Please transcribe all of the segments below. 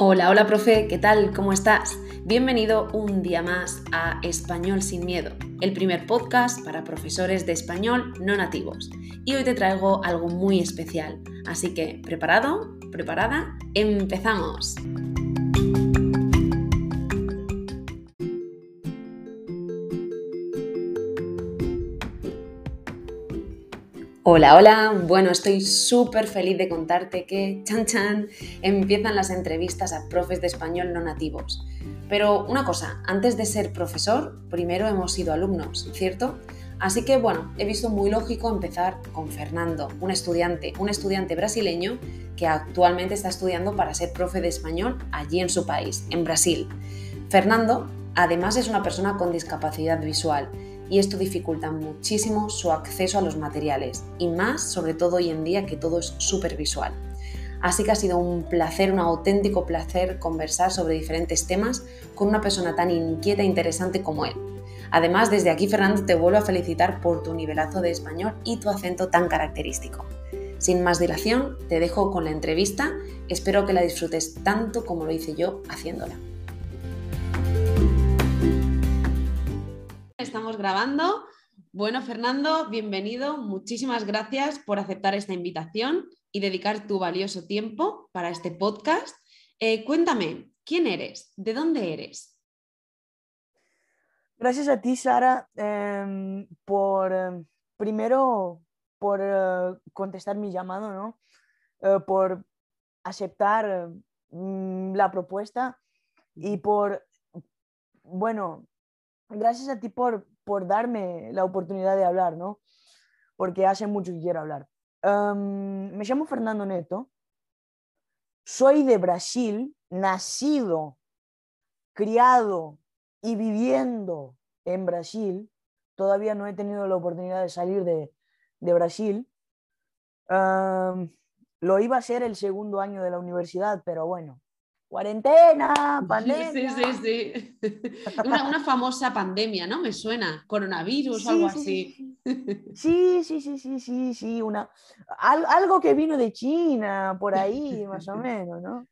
Hola, hola profe, ¿qué tal? ¿Cómo estás? Bienvenido un día más a Español sin Miedo, el primer podcast para profesores de español no nativos. Y hoy te traigo algo muy especial, así que ¿preparado? ¿Preparada? ¡Empezamos! Hola, hola. Bueno, estoy súper feliz de contarte que, chan chan, empiezan las entrevistas a profes de español no nativos. Pero una cosa, antes de ser profesor, primero hemos sido alumnos, ¿cierto? Así que bueno, he visto muy lógico empezar con Fernando, un estudiante, un estudiante brasileño que actualmente está estudiando para ser profe de español allí en su país, en Brasil. Fernando, además, es una persona con discapacidad visual y esto dificulta muchísimo su acceso a los materiales y más sobre todo hoy en día que todo es súper visual. Así que ha sido un placer, un auténtico placer conversar sobre diferentes temas con una persona tan inquieta e interesante como él. Además, desde aquí, Fernando, te vuelvo a felicitar por tu nivelazo de español y tu acento tan característico. Sin más dilación, te dejo con la entrevista. Espero que la disfrutes tanto como lo hice yo haciéndola. Estamos grabando. Bueno, Fernando, bienvenido. Muchísimas gracias por aceptar esta invitación y dedicar tu valioso tiempo para este podcast. Eh, cuéntame, ¿quién eres? ¿De dónde eres? Gracias a ti, Sara, em, por em, primero por eh, contestar mi llamado, ¿no? Eh, por aceptar mm, la propuesta y por, bueno, gracias a ti por, por darme la oportunidad de hablar, ¿no? Porque hace mucho que quiero hablar. me llamo Fernando Neto, soy de Brasil, nacido, criado y viviendo en Brasil. Todavía no he tenido la oportunidad de salir de, de Brasil. lo iba a hacer el segundo año de la universidad, pero bueno, cuarentena, pandemia. Sí, sí, sí. Una, famosa pandemia, ¿no? Me suena, coronavirus o algo así. Sí, sí, sí, sí, sí, sí, una, algo que vino de China, por ahí, más o menos, ¿no?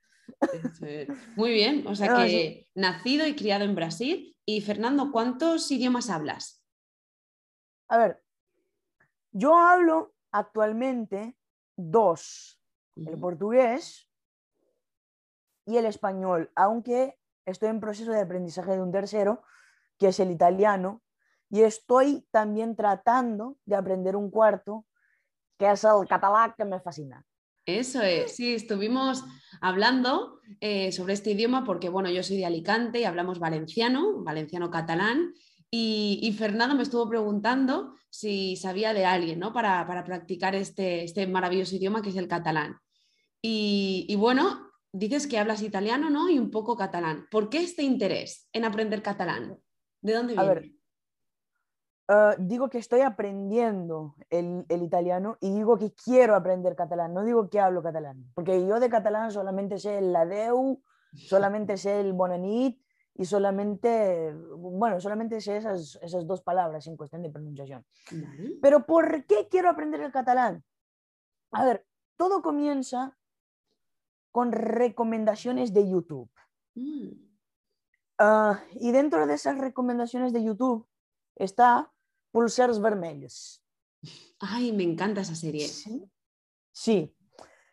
Muy bien, o sea que nacido y criado en Brasil. Y Fernando, ¿cuántos idiomas hablas? A ver, yo hablo actualmente dos, el portugués y el español, aunque estoy en proceso de aprendizaje de un tercero, que es el italiano, y estoy también tratando de aprender un cuarto, que es el catalán, que me fascina. Eso es, sí, estuvimos hablando eh, sobre este idioma porque, bueno, yo soy de Alicante y hablamos valenciano, valenciano-catalán, y, Fernando me estuvo preguntando si sabía de alguien, ¿no? Para, practicar este, este, maravilloso idioma que es el catalán. Y, y bueno, dices que hablas italiano, ¿no? Y un poco catalán. ¿Por qué este interés en aprender catalán? ¿De dónde viene? A ver, ah, digo que estoy aprendiendo el, italiano y digo que quiero aprender catalán, no digo que hablo catalán, porque yo de catalán solamente sé el ladeu, solamente sé el bonanit y solamente, bueno, solamente sé esas, esas dos palabras en cuestión de pronunciación. Pero ¿por qué quiero aprender el catalán? A ver, todo comienza con recomendaciones de YouTube. Mm. Ah, y dentro de esas recomendaciones de YouTube está Pulsers Vermelhos. Ay, me encanta esa serie. Sí.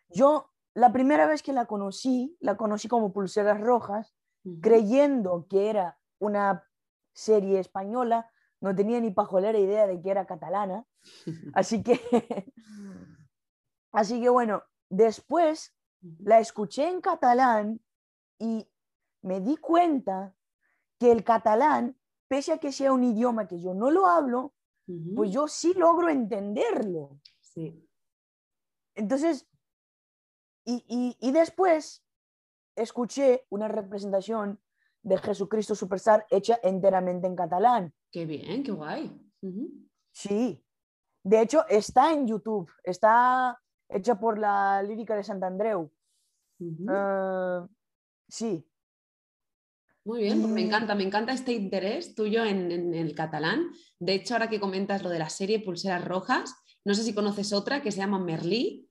Yo la primera vez que la conocí, la conocí como Pulseras Rojas, creyendo que era una serie española, no tenía ni pajolera idea de que era catalana. Así que, así que bueno, después la escuché en catalán y me di cuenta que el catalán, pese a que sea un idioma que yo no lo hablo, pues yo sí logro entenderlo. Sí. Entonces, y, después escuché una representación de Jesucristo Superstar hecha enteramente en catalán. Qué bien, qué guay. Sí. De hecho, está en YouTube, está hecha por la lírica de Santandreu. Ah, sí. Muy bien, me encanta, me encanta este interés tuyo en, el catalán. De hecho, ahora que comentas lo de la serie Pulseras Rojas, no sé si conoces otra que se llama Merlí,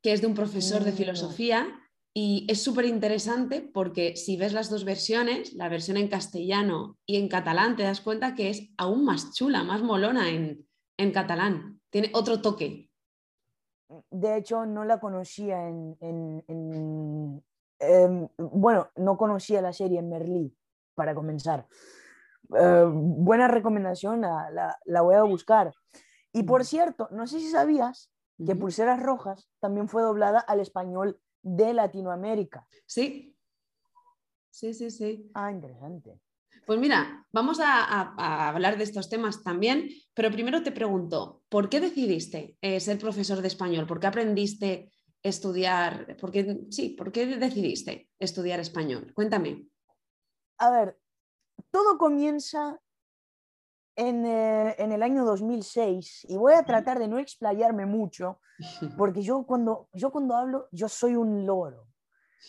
que es de un profesor de mm, filosofía Y es súper interesante porque si ves las dos versiones, la versión en castellano y en catalán, te das cuenta que es aún más chula, más molona en, en catalán. Tiene otro toque. De hecho, no la conocía en... en- en- em, bueno, no conocía la serie en Merlí, para comenzar. Eh, buena recomendación, la, la- la voy a buscar. Y por cierto, no sé si sabías que. Pulseras Rojas también fue doblada al español de Latinoamérica. Sí. Sí, sí, sí. Ah, interesante. Pues mira, vamos a, a- a hablar de estos temas también, pero primero te pregunto, ¿por qué decidiste eh, ser profesor de español? ¿Por qué aprendiste a estudiar? ¿Por qué, sí, ¿por qué decidiste estudiar español? Cuéntame. A ver, todo comienza en, eh, en el año 2006 y voy a tratar de no explayarme mucho porque yo cuando, yo cuando hablo, yo soy un loro,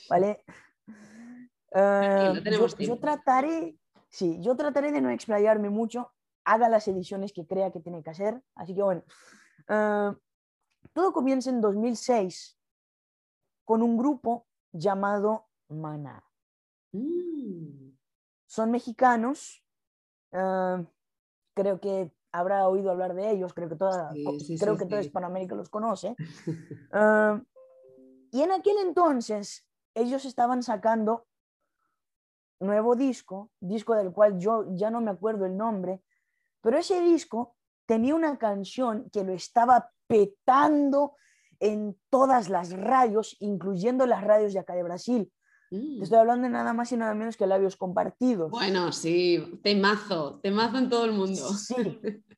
¿vale? Eh, yo, trataré, sí, yo trataré de no explayarme mucho, haga las ediciones que crea que tiene que hacer, así que bueno, eh, todo comienza en 2006 con un grupo llamado Maná. Mm, Son mexicanos, eh, creo que habrá oído hablar de ellos, creo que toda, Sí, sí, creo sí, que toda. Hispanoamérica los conoce. Ah, y en aquel entonces ellos estaban sacando nuevo disco, disco del cual yo ya no me acuerdo el nombre, pero ese disco tenía una canción que lo estaba petando en todas las radios, incluyendo las radios de acá de Brasil. mm. Te estoy hablando de nada más y nada menos que labios compartidos. Bueno, sí, temazo, temazo en todo el mundo. Sí.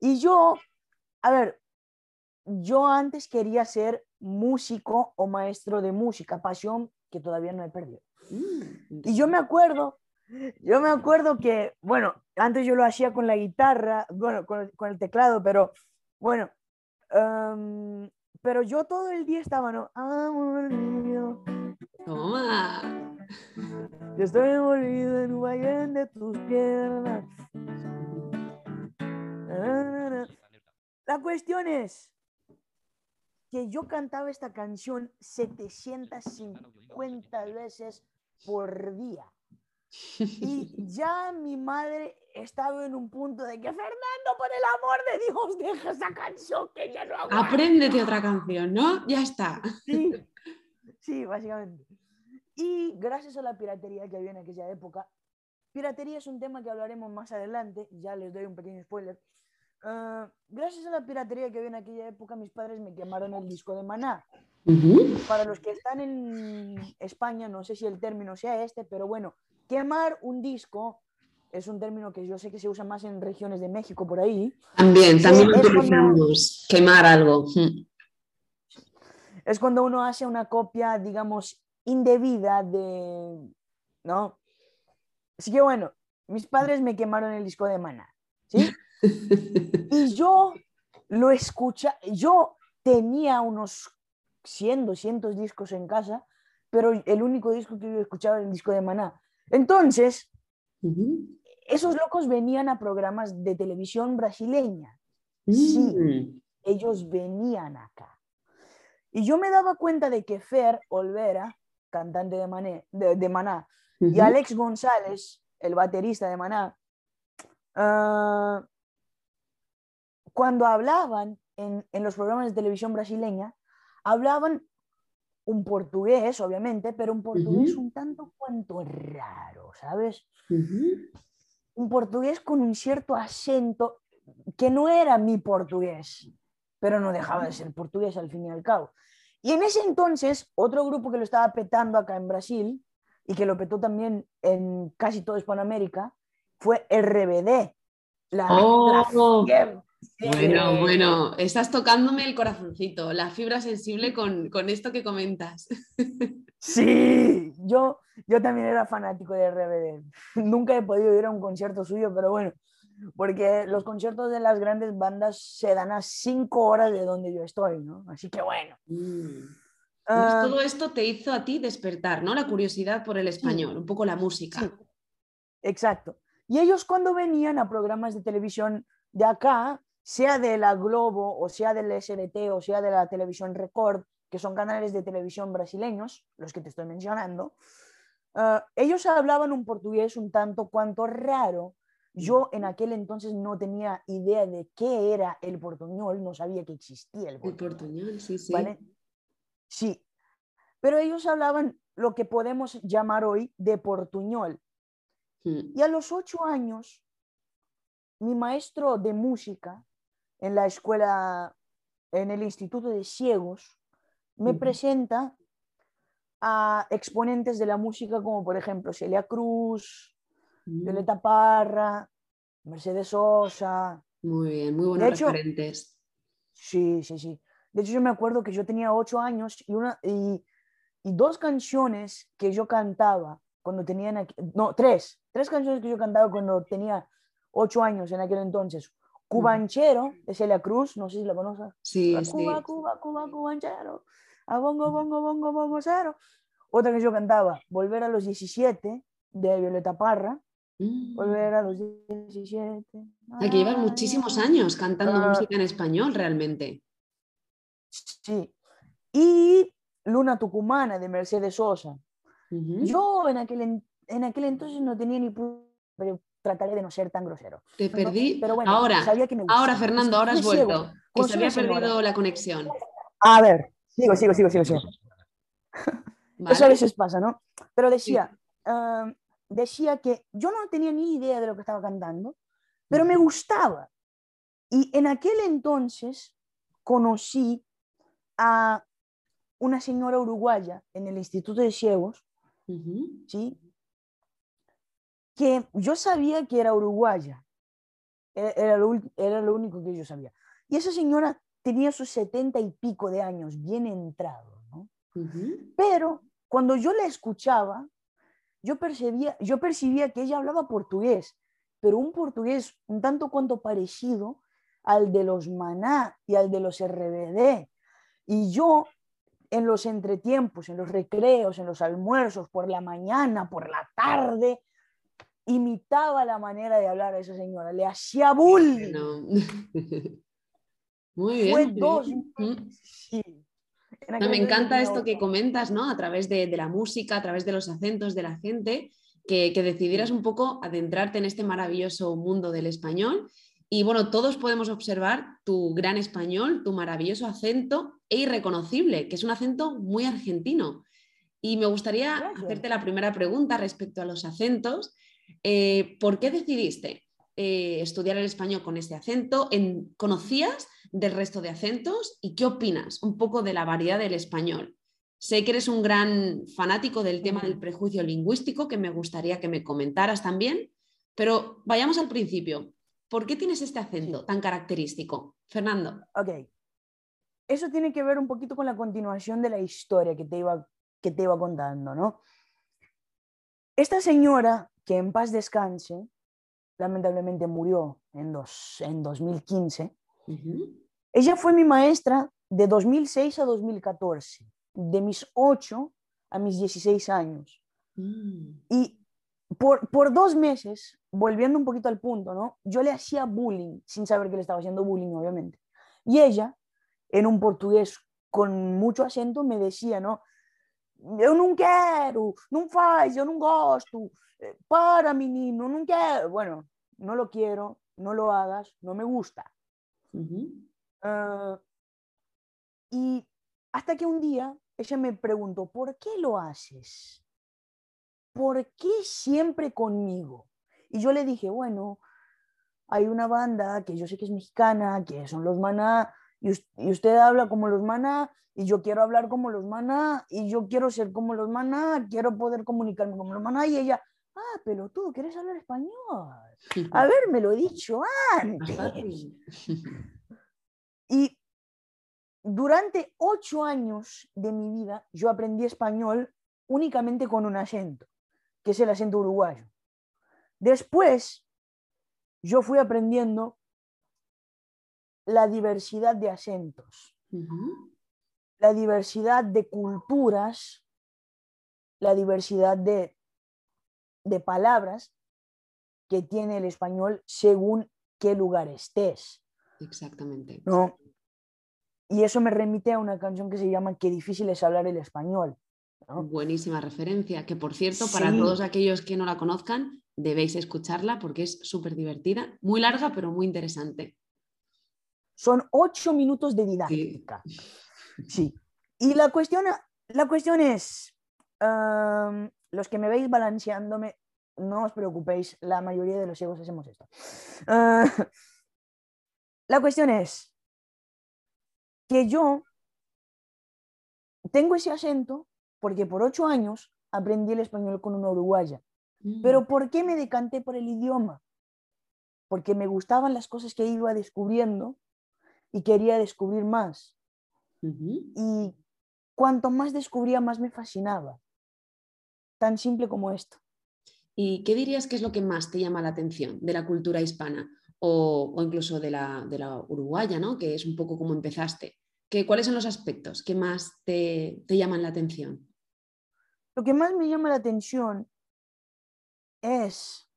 Y yo, a ver, yo antes quería ser músico o maestro de música, pasión que todavía no he perdido. Mm, Y yo me acuerdo, yo me acuerdo que, bueno, antes yo lo hacía con la guitarra, bueno, con el, con el teclado, pero bueno, pero yo todo el día estaba, ¿no? Toma. yo estoy envolvido en un vaivén de tus piernas. La cuestión es que yo cantaba esta canción 750 veces por día. Y ya mi madre estaba en un punto de que Fernando, por el amor de Dios, deja esa canción que ya no aguanto". Apréndete otra canción, ¿no? Ya está. Sí, sí, básicamente. Y gracias a la piratería que había en aquella época, piratería es un tema que hablaremos más adelante, ya les doy un pequeño spoiler. Ah, gracias a la piratería que había en aquella época, mis padres me quemaron el disco de Maná. Para los que están en España, no sé si el término sea este, pero bueno, quemar un disco es un término que yo sé que se usa más en regiones de México por ahí. También, también lo cuando- utilizamos. Quemar algo. Es cuando uno hace una copia, digamos, indebida de, ¿no? Así que bueno, mis padres me quemaron el disco de Maná. Y yo lo escucha, yo tenía unos 100, 200 discos en casa, pero el único disco que yo escuchaba era el disco de Maná. Entonces, esos locos venían a programas de televisión brasileña. Sí. Mm. ellos venían acá. Y yo me daba cuenta de que Fer Olvera, cantante de, Mané- de, de Maná, y. Alex González, el baterista de Maná, ah, cuando hablaban en, en los programas de televisión brasileña, hablaban un portugués, obviamente, pero un portugués Ujú. un tanto cuanto raro, ¿sabes? Ujú. un portugués con un cierto acento que no era mi portugués, pero no dejaba de ser portugués al fin y al cabo. Y en ese entonces, otro grupo que lo estaba petando acá en Brasil y que lo petó también en casi toda Hispanoamérica fue RBD. La, la Oh. fiebre. Bueno, bueno, estás tocándome el corazoncito, la fibra sensible con, con esto que comentas. Sí, yo, yo también era fanático de RBD. Nunca he podido ir a un concierto suyo, pero bueno, porque los conciertos de las grandes bandas se dan a cinco horas de donde yo estoy, ¿no? Así que bueno. Mm. Entonces, Ah, todo esto te hizo a ti despertar, ¿no? La curiosidad por el español, un poco la música. sí, exacto. Y ellos cuando venían a programas de televisión de acá, sea de la Globo o sea del SBT o sea de la televisión Record, que son canales de televisión brasileños, los que te estoy mencionando, eh, ellos hablaban un portugués un tanto cuanto raro. Yo en aquel entonces no tenía idea de qué era el portuñol, no sabía que existía el portuñol. El portuñol, sí, sí. ¿vale? Sí, pero ellos hablaban lo que podemos llamar hoy de portuñol. Y a los ocho años, mi maestro de música en la escuela, en el Instituto de Ciegos, me presenta a exponentes de la música como por ejemplo Celia Cruz. Violeta Parra, Mercedes Sosa. Muy bien, muy buenos De hecho- referentes. Sí, sí, sí. De hecho, yo me acuerdo que yo tenía ocho años y, una, y, y dos canciones que yo cantaba cuando tenía, en no, tres, tres canciones que yo cantaba cuando tenía ocho años en aquel entonces. Cubanchero de Celia Cruz, no sé si la conoces. Sí, A sí. Cuba, Cuba, Cuba, cubanchero. A bongo, bongo, bongo, bongo, cero. Otra que yo cantaba, Volver a los 17, de Violeta Parra. Mm. Volver a los 17. O sea, que llevas muchísimos años cantando música en español realmente. Sí. Y Luna Tucumana, de Mercedes Sosa. Yo en aquel, en aquel entonces no tenía ni... Pero trataré de no ser tan grosero. Te perdí. pero bueno, ahora, sabía que me ahora. Fernando, ahora has vuelto. Que se había perdido la conexión. A ver, sigo, sigo, sigo, sigo. sigo. ¿vale? Eso a veces pasa, ¿no? Pero decía, ah, decía que yo no tenía ni idea de lo que estaba cantando, pero me gustaba. Y en aquel entonces conocí a una señora uruguaya en el Instituto de Ciegos. ¿sí? Que yo sabía que era uruguaya. Era, era lo, era lo único que yo sabía. Y esa señora tenía sus setenta y pico de años, bien entrado, ¿no? Ujú. Pero cuando yo la escuchaba, yo percibía, yo percibía que ella hablaba portugués, pero un portugués un tanto cuanto parecido al de los Maná y al de los RBD. Y yo en los entretiempos, en los recreos, en los almuerzos, por la mañana, por la tarde, imitaba la manera de hablar a esa señora, le hacía bullying. No. Muy bien. Fue dos. Mm. Sí. No, me encanta esto que comentas, ¿no? A través de, de la música, a través de los acentos de la gente, que, que decidieras un poco adentrarte en este maravilloso mundo del español. Y bueno, todos podemos observar tu gran español, tu maravilloso acento e irreconocible, que es un acento muy argentino. Y me gustaría Gracias. hacerte la primera pregunta respecto a los acentos. Eh, ¿Por qué decidiste eh, estudiar el español con este acento? En- ¿Conocías del resto de acentos y qué opinas un poco de la variedad del español? Sé que eres un gran fanático del tema del prejuicio lingüístico, que me gustaría que me comentaras también, pero vayamos al principio. ¿Por qué tienes este acento tan característico? Fernando. Ok. Eso tiene que ver un poquito con la continuación de la historia que te iba, que te iba contando, ¿no? Esta señora, que en paz descanse, lamentablemente murió en, dos, en 2015, Ujú. ella fue mi maestra de 2006 a 2014, de mis 8 a mis 16 años. Mm. Y por, por dos meses, volviendo un poquito al punto, ¿no? Yo le hacía bullying, sin saber que le estaba haciendo bullying, obviamente. Y ella, en un portugués con mucho acento, me decía, ¿no? Eu não quero, não faz, eu não gosto, eh, para menino, não quero. Bueno, no lo quiero, no lo hagas, no me gusta. Ah, y hasta que un día ella me preguntó, ¿por qué lo haces? ¿Por qué siempre conmigo? Y yo le dije, bueno, hay una banda que yo sé que es mexicana, que son los Maná, y, us- y usted habla como los Maná, y yo quiero hablar como los Maná, y yo quiero ser como los Maná, quiero poder comunicarme como los Maná, y ella, ah, pelotudo, ¿quieres hablar español? Habérmelo dicho Más antes. Y durante ocho años de mi vida yo aprendí español únicamente con un acento, que es el acento uruguayo. Después yo fui aprendiendo la diversidad de acentos, la diversidad de culturas, la diversidad de, de palabras que tiene el español según qué lugar estés. Exactamente. ¿no? y eso me remite a una canción que se llama Qué difícil es hablar el español. Buenísima referencia, que por cierto, para todos aquellos que no la conozcan, debéis escucharla porque es súper divertida, muy larga, pero muy interesante. Son ocho minutos de didáctica. Sí. Y la cuestión, la cuestión es, los que me veis balanceándome, no os preocupéis, la mayoría de los ciegos hacemos esto. Ah, la cuestión es que yo tengo ese acento porque por ocho años aprendí el español con una uruguaya. Pero mm. ¿por qué me decanté por el idioma? Porque me gustaban las cosas que iba descubriendo y quería descubrir más. Y cuanto más descubría, más me fascinaba. Tan simple como esto. ¿Y qué dirías que es lo que más te llama la atención de la cultura hispana o, incluso de la, de la, uruguaya, ¿no? que es un poco como empezaste? ¿Qué, ¿Cuáles son los aspectos que más te, te llaman la atención? Lo que más me llama la atención es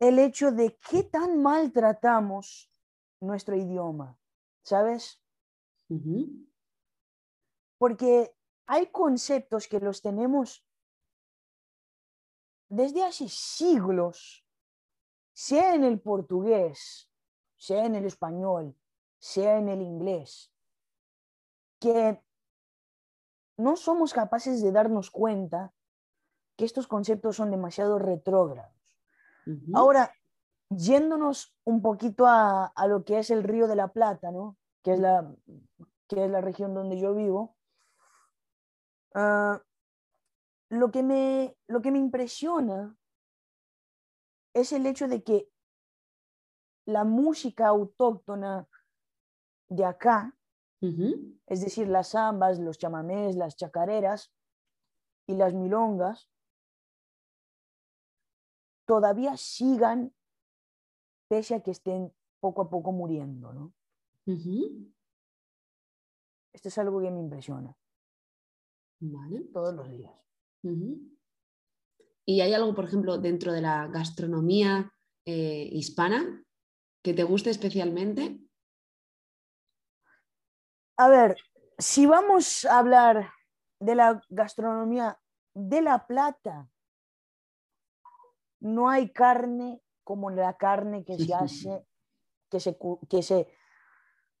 el hecho de qué tan mal tratamos nuestro idioma, ¿sabes? Porque hay conceptos que los tenemos desde hace siglos, sea en el portugués, sea en el español, sea en el inglés, que no somos capaces de darnos cuenta que estos conceptos son demasiado retrógrados. Ahora, yéndonos un poquito a, lo que es el Río de la Plata, ¿no? que, es la, que es la región donde yo vivo, ah, lo, que me, lo que me impresiona es el hecho de que la música autóctona de acá, es decir, las zambas, los chamamés, las chacareras y las milongas, todavía sigan pese a que estén poco a poco muriendo, ¿no? Esto es algo que me impresiona. Todos los días. ¿Y hay algo, por ejemplo, dentro de la gastronomía eh, hispana que te guste especialmente? A ver, si vamos a hablar de la gastronomía de La Plata, no hay carne como la carne que se hace, que se, que se,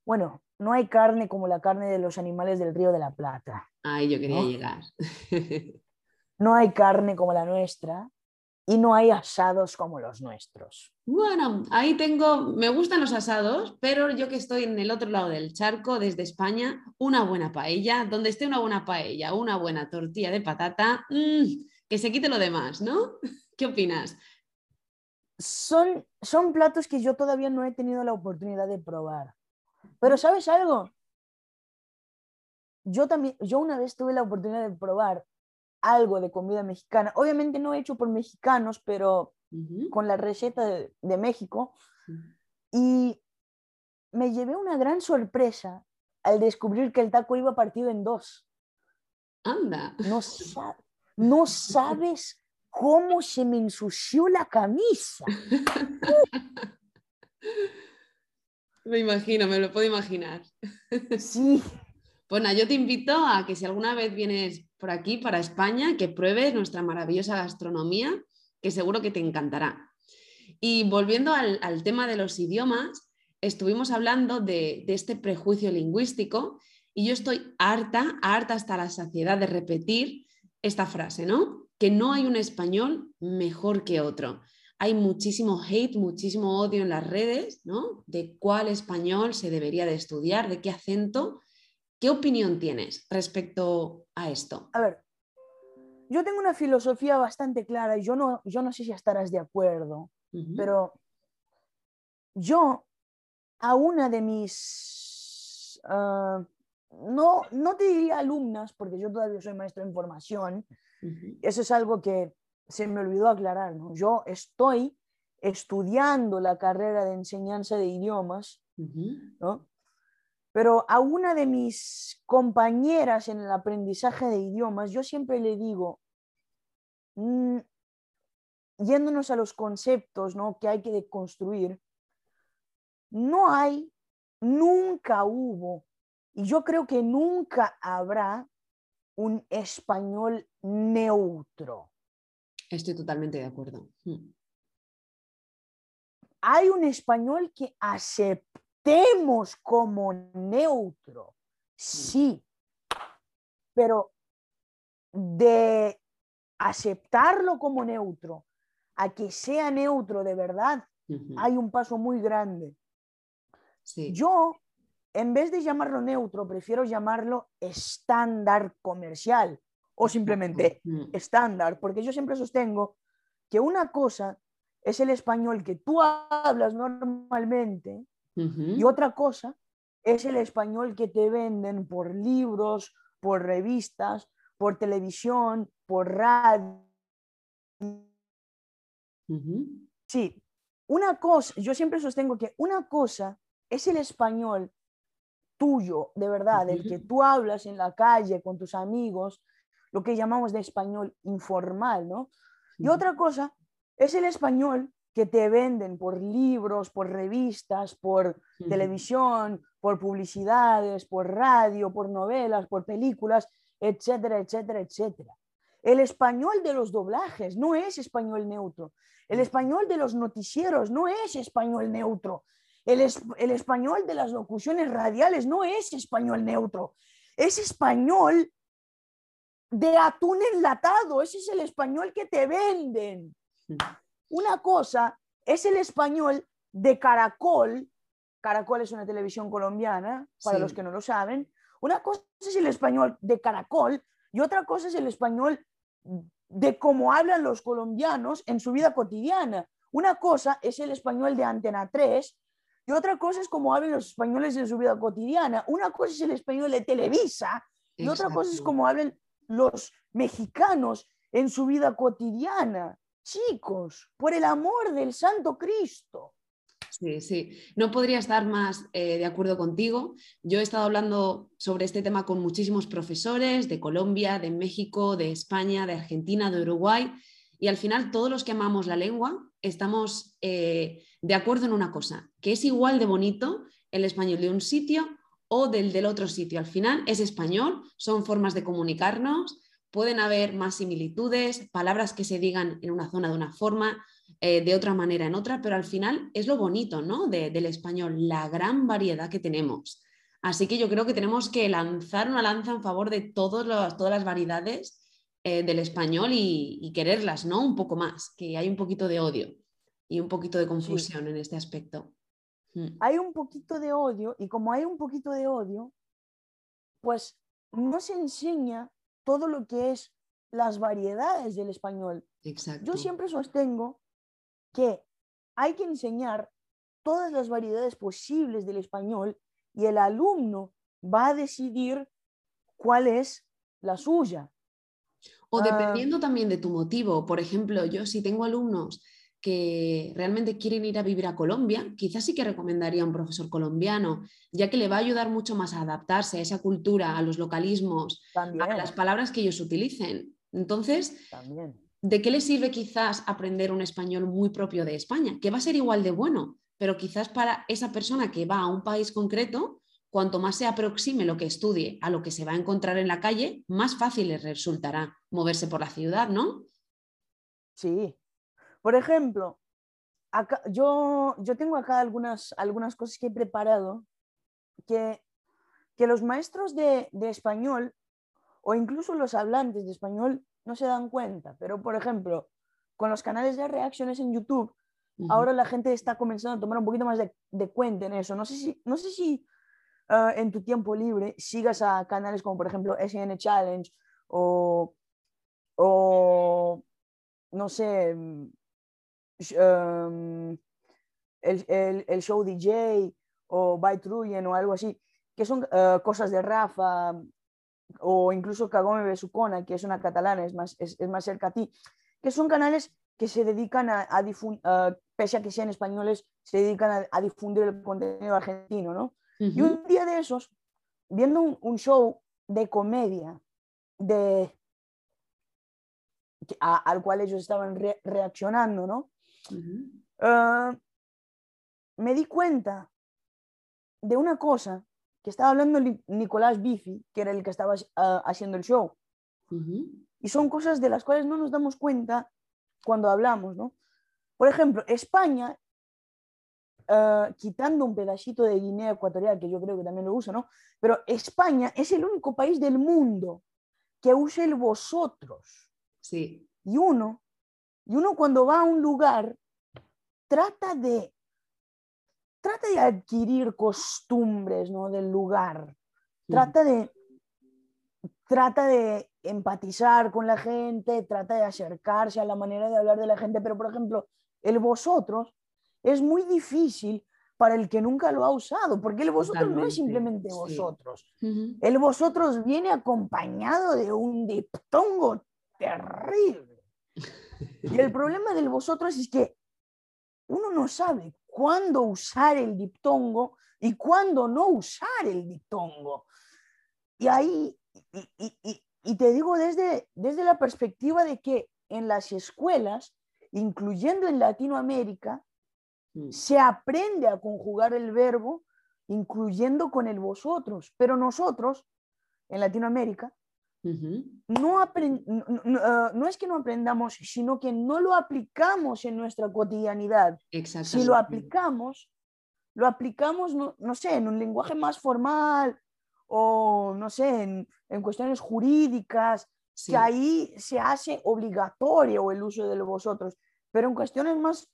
bueno, no hay carne como la carne de los animales del Río de la Plata. Ay, yo quería llegar. no hay carne como la nuestra y no hay asados como los nuestros. Bueno, ahí tengo, me gustan los asados, pero yo que estoy en el otro lado del charco, desde España, una buena paella, donde esté una buena paella, una buena tortilla de patata, mm, que se quite lo demás, ¿no? ¿Qué opinas? Son, son platos que yo todavía no he tenido la oportunidad de probar. Pero ¿sabes algo? Yo también, yo una vez tuve la oportunidad de probar algo de comida mexicana, obviamente no hecho por mexicanos, pero con la receta de, México, y me llevé una gran sorpresa al descubrir que el taco iba partido en dos. Anda. No, no sabes cómo se me ensució la camisa. me imagino, me lo puedo imaginar. Sí. Bueno, yo te invito a que si alguna vez vienes por aquí, para España, que pruebes nuestra maravillosa gastronomía, que seguro que te encantará. Y volviendo al, tema de los idiomas, estuvimos hablando de, de, este prejuicio lingüístico y yo estoy harta, harta hasta la saciedad de repetir esta frase, ¿no? Que no hay un español mejor que otro. Hay muchísimo hate, muchísimo odio en las redes, ¿no? De cuál español se debería de estudiar, de qué acento. ¿Qué opinión tienes respecto a esto? A ver, yo tengo una filosofía bastante clara y yo no, yo no sé si estarás de acuerdo, pero yo a una de mis, ah, no, no te diría alumnas, porque yo todavía soy maestro en formación, eso es algo que se me olvidó aclarar. ¿no? Yo estoy estudiando la carrera de enseñanza de idiomas, ¿no? pero a una de mis compañeras en el aprendizaje de idiomas, yo siempre le digo, mm, yéndonos a los conceptos ¿no? que hay que construir, no hay nunca hubo, y yo creo que nunca habrá un español neutro. Estoy totalmente de acuerdo. Mm. Hay un español que aceptemos como neutro, sí, pero de aceptarlo como neutro a que sea neutro de verdad, hay un paso muy grande. Yo, en vez de llamarlo neutro, prefiero llamarlo estándar comercial o simplemente estándar, porque yo siempre sostengo que una cosa es el español que tú hablas normalmente y otra cosa es el español que te venden por libros, por revistas, por televisión, por radio. Sí, una cosa, yo siempre sostengo que una cosa es el español tuyo, de verdad, el que tú hablas en la calle con tus amigos, lo que llamamos de español informal, ¿no? Y otra cosa es el español que te venden por libros, por revistas, por televisión, por publicidades, por radio, por novelas, por películas, etcétera, etcétera, etcétera. El español de los doblajes no es español neutro. El español de los noticieros no es español neutro. El, el, español de las locuciones radiales no es español neutro. Es español de atún enlatado. Ese es el español que te venden. Una cosa es el español de Caracol. Caracol es una televisión colombiana, para los que no lo saben. Una cosa es el español de Caracol y otra cosa es el español de cómo hablan los colombianos en su vida cotidiana. Una cosa es el español de Antena 3 y otra cosa es cómo hablan los españoles en su vida cotidiana. Una cosa es el español de Televisa y otra cosa es cómo hablan los mexicanos en su vida cotidiana. Chicos, por el amor del Santo Cristo. Sí, sí, no podría estar más eh, de acuerdo contigo. Yo he estado hablando sobre este tema con muchísimos profesores de Colombia, de México, de España, de Argentina, de Uruguay, y al final todos los que amamos la lengua estamos eh, de acuerdo en una cosa, que es igual de bonito el español de un sitio o del del otro sitio. Al final es español, son formas de comunicarnos, pueden haber más similitudes, palabras que se digan en una zona de una forma, eh, de otra manera en otra, pero al final es lo bonito ¿no? del español, la gran variedad que tenemos. Así que yo creo que tenemos que lanzar una lanza en favor de todos todas las variedades eh, del español y, quererlas, ¿no? Un poco más, que hay un poquito de odio y un poquito de confusión en este aspecto. Mm. Hay un poquito de odio y como hay un poquito de odio, pues no se enseña todo lo que es las variedades del español. Exacto. Yo siempre sostengo que hay que enseñar todas las variedades posibles del español y el alumno va a decidir cuál es la suya. O ah. dependiendo también de tu motivo. Por ejemplo, yo si tengo alumnos que realmente quieren ir a vivir a Colombia, quizás sí que recomendaría un profesor colombiano, ya que le va a ayudar mucho más a adaptarse a esa cultura, a los localismos, a las palabras que ellos utilicen. Entonces, También. ¿de qué le sirve quizás aprender un español muy propio de España? Que va a ser igual de bueno, pero quizás para esa persona que va a un país concreto, cuanto más se aproxime lo que estudie a lo que se va a encontrar en la calle, más fácil le resultará moverse por la ciudad, ¿no? Sí. Por ejemplo, yo, yo tengo acá algunas, algunas cosas que he preparado que, que los maestros de, de español o incluso los hablantes de español no se dan cuenta. Pero, por ejemplo, con los canales de reacciones en YouTube, ahora la gente está comenzando a tomar un poquito más de, cuenta en eso. No sé si, no sé si ah, en tu tiempo libre sigas a canales como, por ejemplo, SN Challenge o, o no sé, um, el, el, el, show DJ o By Truyen o algo así, que son ah, cosas de Rafa, o incluso Kagome Besucona, que es una catalana, es más, es, más cerca a ti, que son canales que se dedican a, difundir, pese a que sean españoles, se dedican a, difundir el contenido argentino, ¿no? Y un día de esos, viendo un, show de comedia de, al cual ellos estaban reaccionando, ¿no? Ah, me di cuenta de una cosa que estaba hablando Nicolás Bifi, que era el que estaba ah, haciendo el show. Y son cosas de las cuales no nos damos cuenta cuando hablamos, ¿no? Por ejemplo, España, ah, quitando un pedacito de Guinea Ecuatorial, que yo creo que también lo usa, ¿no? Pero España es el único país del mundo que usa el vosotros. Sí. Y uno, y uno cuando va a un lugar, trata de trata de adquirir costumbres ¿no? del lugar, trata de, trata de empatizar con la gente, trata de acercarse a la manera de hablar de la gente, pero por ejemplo, el vosotros es muy difícil para el que nunca lo ha usado, porque el vosotros no es simplemente vosotros. El vosotros viene acompañado de un diptongo terrible. Y el problema del vosotros es que uno no sabe cuándo usar el diptongo y cuándo no usar el diptongo. Y ahí, y, te digo desde, desde la perspectiva de que en las escuelas, incluyendo en Latinoamérica. Se aprende a conjugar el verbo, incluyendo con el vosotros, pero nosotros, en Latinoamérica, no, ah, no, es que no aprendamos, sino que no lo aplicamos en nuestra cotidianidad. Si lo aplicamos, lo aplicamos, no, sé, en un lenguaje más formal o, no sé, en, en cuestiones jurídicas, que ahí se hace obligatorio el uso de vosotros, pero en cuestiones más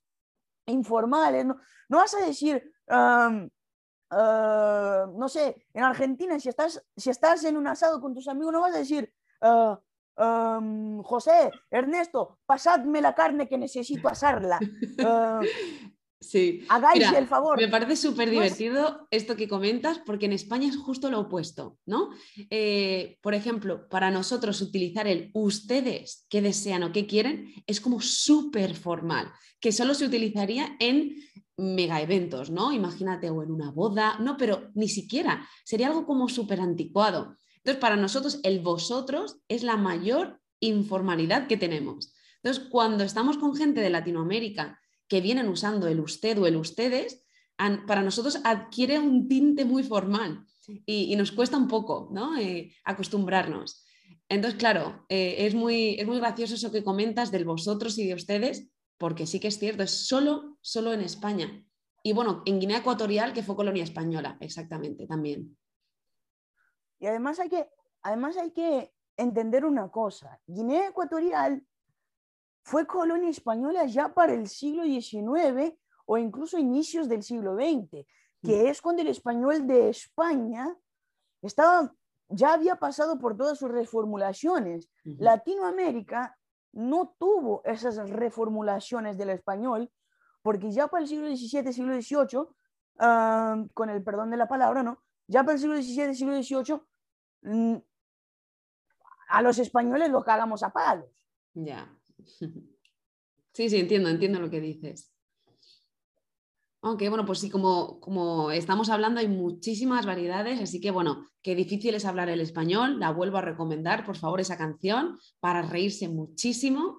informales, no, no vas a decir... Ah, no sé, en Argentina, si estás, si estás en un asado con tus amigos, no vas a decir, ah, José, Ernesto, pasadme la carne que necesito asarla. Ah, sí. Hagáis el favor. Me parece súper divertido esto que comentas, porque en España es justo lo opuesto, ¿no? Eh, por ejemplo, para nosotros utilizar el ustedes que desean o que quieren es como súper formal, que solo se utilizaría en mega eventos, ¿no? Imagínate, o en una boda, no, pero ni siquiera, sería algo como súper anticuado. Entonces, para nosotros, el vosotros es la mayor informalidad que tenemos. Entonces, cuando estamos con gente de Latinoamérica que vienen usando el usted o el ustedes, para nosotros adquiere un tinte muy formal y, nos cuesta un poco ¿no? Eh, acostumbrarnos. Entonces, claro, eh, es, muy, es muy gracioso eso que comentas del vosotros y de ustedes, porque sí que es cierto, es solo, solo en España. Y bueno, en Guinea Ecuatorial, que fue colonia española, exactamente, también. Y además hay que, además hay que entender una cosa. Guinea Ecuatorial fue colonia española ya para el siglo XIX o incluso inicios del siglo XX, que mm. es cuando el español de España estaba, ya había pasado por todas sus reformulaciones. Latinoamérica no tuvo esas reformulaciones del español, porque ya para el siglo XVII, siglo XVIII, ah, con el perdón de la palabra, ¿no? Ya para el siglo XVII, siglo XVIII, mm, a los españoles los cagamos a palos. Ya. Sí, sí, entiendo, entiendo lo que dices. Aunque bueno, pues sí, como, como estamos hablando, hay muchísimas variedades, así que bueno, qué difícil es hablar el español. La vuelvo a recomendar, por favor, esa canción para reírse muchísimo.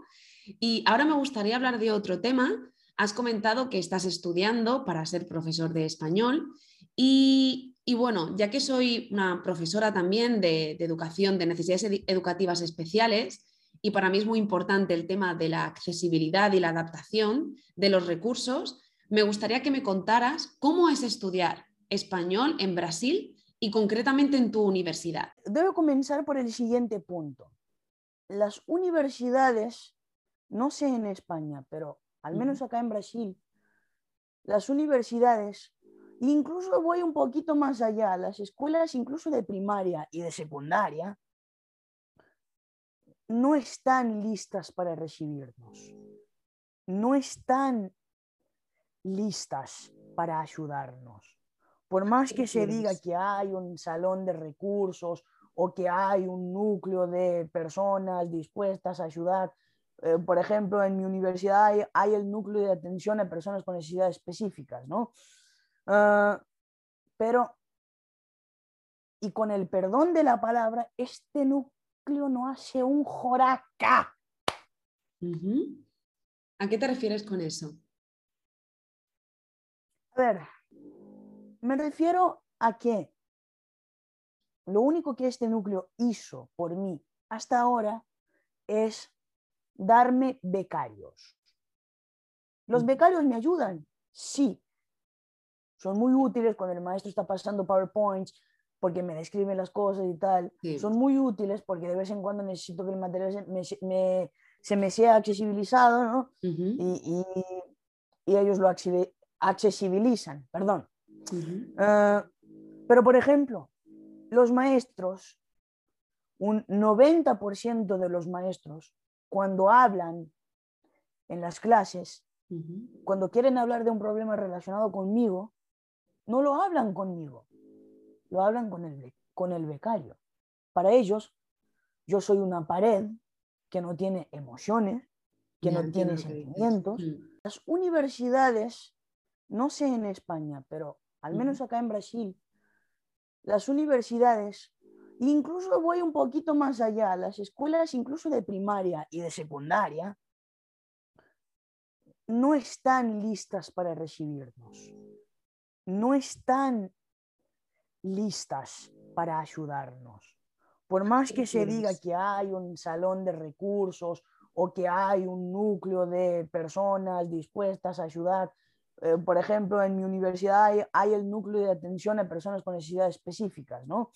Y ahora me gustaría hablar de otro tema. Has comentado que estás estudiando para ser profesor de español y, bueno, ya que soy una profesora también de, de educación, de necesidades educativas especiales, y para mí es muy importante el tema de la accesibilidad y la adaptación de los recursos, me gustaría que me contaras cómo es estudiar español en Brasil y concretamente en tu universidad. Debo comenzar por el siguiente punto. Las universidades, no sé en España, pero al menos acá en Brasil, las universidades, incluso voy un poquito más allá, las escuelas incluso de primaria y de secundaria, no están listas para recibirnos. No están listas para ayudarnos. Por más que se diga que hay un salón de recursos o que hay un núcleo de personas dispuestas a ayudar, eh, por ejemplo, en mi universidad hay, el núcleo de atención a personas con necesidades específicas, ¿no? Ah, pero, y con el perdón de la palabra, este núcleo no hace un joraca. ¿A qué te refieres con eso? A ver, me refiero a que lo único que este núcleo hizo por mí hasta ahora es darme becarios. ¿Los becarios me ayudan? Sí. Son muy útiles cuando el maestro está pasando PowerPoints porque me describen las cosas y tal. Son muy útiles porque de vez en cuando necesito que el material se me, sea accesibilizado, ¿no? y, ellos lo accesibilizan, perdón. Ah, pero, por ejemplo, los maestros, un 90% de los maestros, cuando hablan en las clases, cuando quieren hablar de un problema relacionado conmigo, no lo hablan conmigo, lo hablan con el, con el becario. Para ellos, yo soy una pared que no tiene emociones, que no tiene sentimientos. Mm. Las universidades, no sé en España, pero al menos acá en Brasil, las universidades, incluso voy un poquito más allá, las escuelas incluso de primaria y de secundaria, no están listas para recibirnos, no están listas para ayudarnos. Por más que se diga que hay un salón de recursos o que hay un núcleo de personas dispuestas a ayudar, eh, por ejemplo, en mi universidad hay, el núcleo de atención a personas con necesidades específicas, ¿no?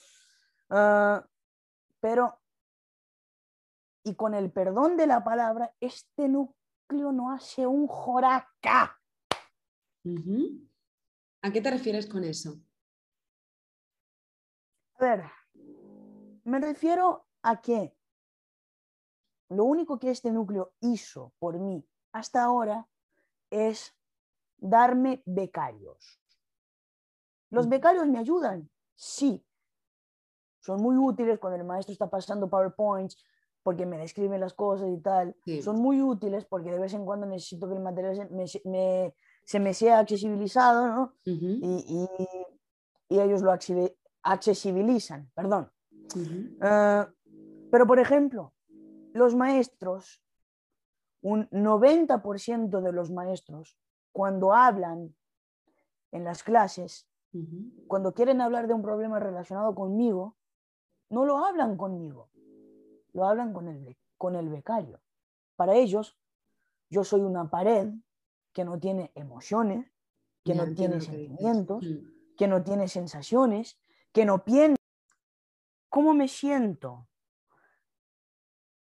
Ah, pero, y con el perdón de la palabra, este núcleo no hace un joraca. ¿A qué te refieres con eso? A ver, me refiero a que lo único que este núcleo hizo por mí hasta ahora es darme becarios. ¿Los becarios me ayudan? Sí. Son muy útiles cuando el maestro está pasando PowerPoints porque me describen las cosas y tal. Son muy útiles porque de vez en cuando necesito que el material se me, sea accesibilizado, ¿no? y, ellos lo accesibilizan, perdón. Ah, pero, por ejemplo, los maestros, un 90% de los maestros cuando hablan en las clases, cuando quieren hablar de un problema relacionado conmigo, no lo hablan conmigo, lo hablan con el, con el becario. Para ellos, yo soy una pared que no tiene emociones, que no tiene sentimientos, mm. que no tiene sensaciones, que no piensa. ¿Cómo me siento?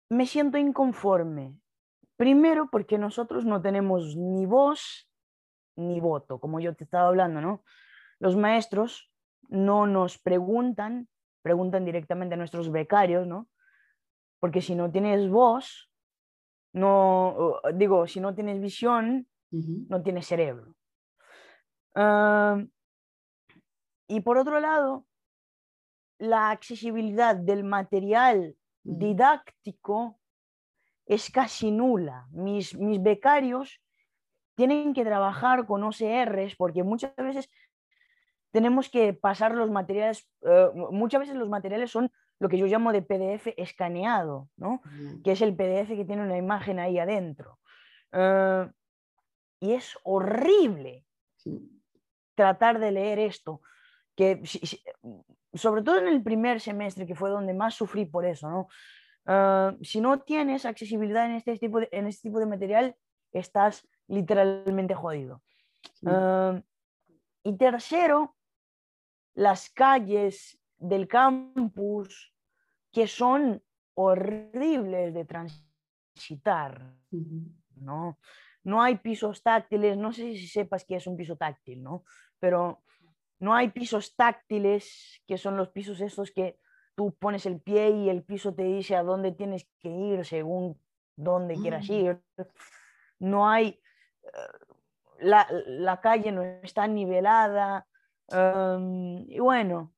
Me siento inconforme. Primero porque nosotros no tenemos ni voz ni voto, como yo te estaba hablando, ¿no? Los maestros no nos preguntan, preguntan directamente a nuestros becarios, ¿no? Porque si no tienes voz, no, digo, si no tienes visión, no tienes cerebro. Ah, y por otro lado, la accesibilidad del material didáctico es casi nula. Mis, mis becarios tienen que trabajar con OCRs porque muchas veces tenemos que pasar los materiales, eh, muchas veces los materiales son lo que yo llamo de PDF escaneado, ¿no? que es el PDF que tiene una imagen ahí adentro. Eh, y es horrible tratar de leer esto, que sobre todo en el primer semestre, que fue donde más sufrí por eso, ¿no? Eh, si no tienes accesibilidad en este tipo de, en este tipo de material, estás literalmente jodido. Ah, y tercero, las calles del campus que son horribles de transitar, ¿no? No hay pisos táctiles, no sé si sepas qué es un piso táctil, ¿no? Pero no hay pisos táctiles, que son los pisos estos que tú pones el pie y el piso te dice a dónde tienes que ir según dónde quieras ah. ir. No hay la, calle no está nivelada. Em, y bueno.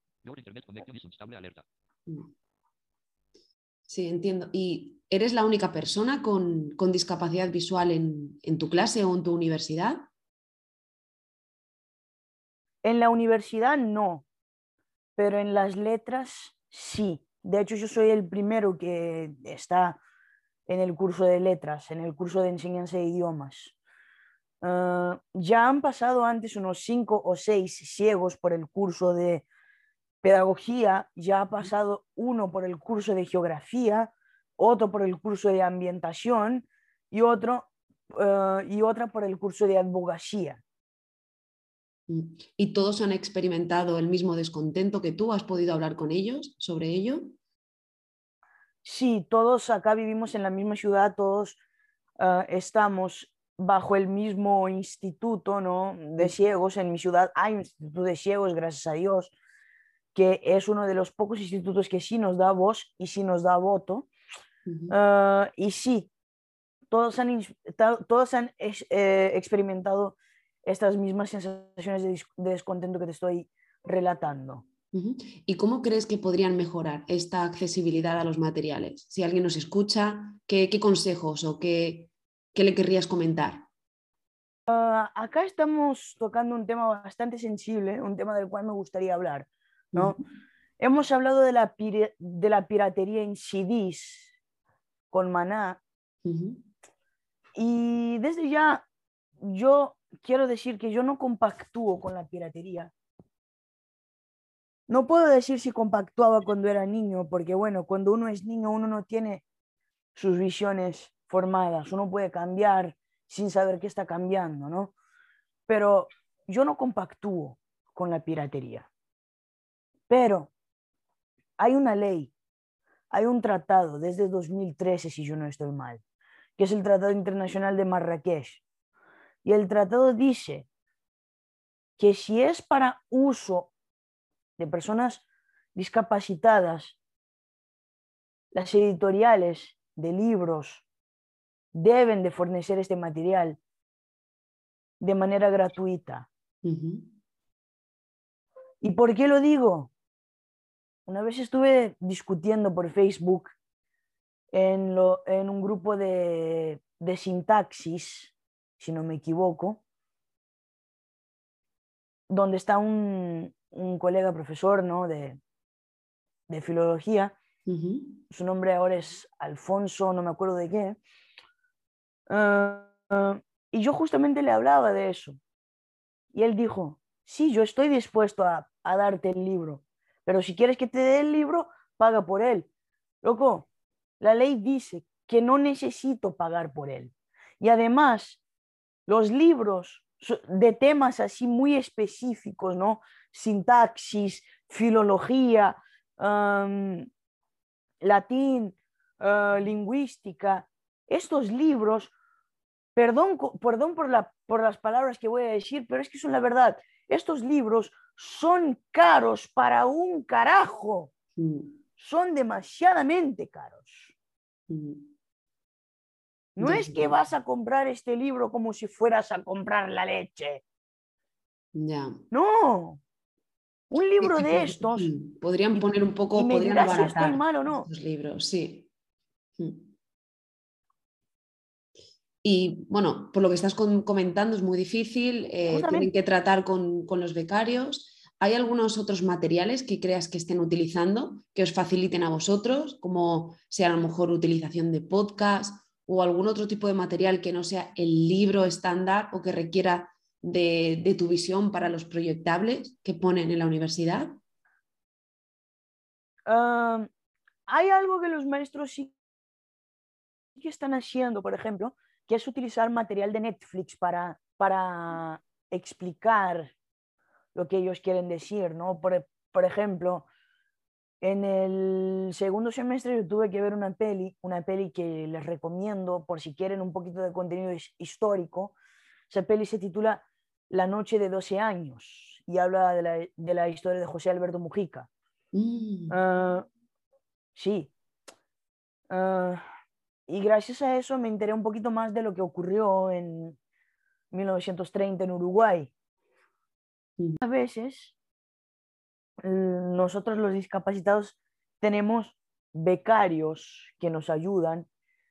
Sí, entiendo. ¿Y eres la única persona con, discapacidad visual en, en, tu clase o en tu universidad? En la universidad no, pero en las letras sí. De hecho, yo soy el primero que está en el curso de letras, en el curso de enseñanza de idiomas. Ah, ya han pasado antes unos cinco o seis ciegos por el curso de pedagogía, ya ha pasado uno por el curso de geografía, otro por el curso de ambientación y, otro, ah, y otra por el curso de abogacía. ¿Y todos han experimentado el mismo descontento que tú? ¿Has podido hablar con ellos sobre ello? Sí, todos acá vivimos en la misma ciudad, todos ah, estamos bajo el mismo instituto ¿no? de ciegos. En mi ciudad hay un instituto de ciegos, gracias a Dios, que es uno de los pocos institutos que sí nos da voz y sí nos da voto. Ah, y sí, todos han, todos han eh, experimentado estas mismas sensaciones de, descontento que te estoy relatando. ¿Y cómo crees que podrían mejorar esta accesibilidad a los materiales? Si alguien nos escucha, ¿qué, qué consejos o qué, ¿Qué le querrías comentar? Ah, acá estamos tocando un tema bastante sensible, un tema del cual me gustaría hablar. ¿no? Hemos hablado de la, de la piratería en CDs con Maná. Y desde ya yo quiero decir que yo no compactúo con la piratería. No puedo decir si compactuaba cuando era niño, porque bueno, cuando uno es niño uno no tiene sus visiones formadas, uno puede cambiar sin saber qué está cambiando, ¿no? Pero yo no compactúo con la piratería. Pero hay una ley, hay un tratado desde 2013, si yo no estoy mal, que es el Tratado Internacional de Marrakech. Y el tratado dice que si es para uso de personas discapacitadas, las editoriales de libros deben de fornecer este material de manera gratuita. ¿Y por qué lo digo? Una vez estuve discutiendo por Facebook en, en un grupo de, de, sintaxis, si no me equivoco, donde está un, un colega profesor ¿no? de, de filología. Su nombre ahora es Alfonso, no me acuerdo de qué. Ah, ah, y yo justamente le hablaba de eso. Y él dijo, sí, yo estoy dispuesto a, a darte el libro, pero si quieres que te dé el libro, paga por él. Loco, la ley dice que no necesito pagar por él. Y además, los libros de temas así muy específicos, ¿no? Sintaxis, filología, latín, ah, lingüística, estos libros Perdón, perdón por, la, por las palabras que voy a decir, pero es que son la verdad. Estos libros son caros para un carajo. Son demasiadamente caros. No es que vas a comprar este libro como si fueras a comprar la leche. Ya. No. Un libro de estos. Mm, podrían poner un poco. Y me dirás si estoy mal o no. Los libros, sí. Y bueno, por lo que estás comentando es muy difícil, eh, tienen que tratar con, los becarios. ¿Hay algunos otros materiales que creas que estén utilizando que os faciliten a vosotros, como sea a lo mejor utilización de podcast o algún otro tipo de material que no sea el libro estándar o que requiera de, tu visión para los proyectables que ponen en la universidad? hay algo que los maestros sí que están haciendo, por ejemplo, que es utilizar material de Netflix para, para explicar lo que ellos quieren decir, ¿no? Por, por ejemplo, en el segundo semestre yo tuve que ver una peli, una peli que les recomiendo por si quieren un poquito de contenido histórico. Esa peli se titula La noche de 12 años y habla de la, de la historia de José Alberto Mujica. Mm. Ah, sí. Uh, y gracias a eso me enteré un poquito más de lo que ocurrió en 1930 en Uruguay. A veces nosotros los discapacitados tenemos becarios que nos ayudan,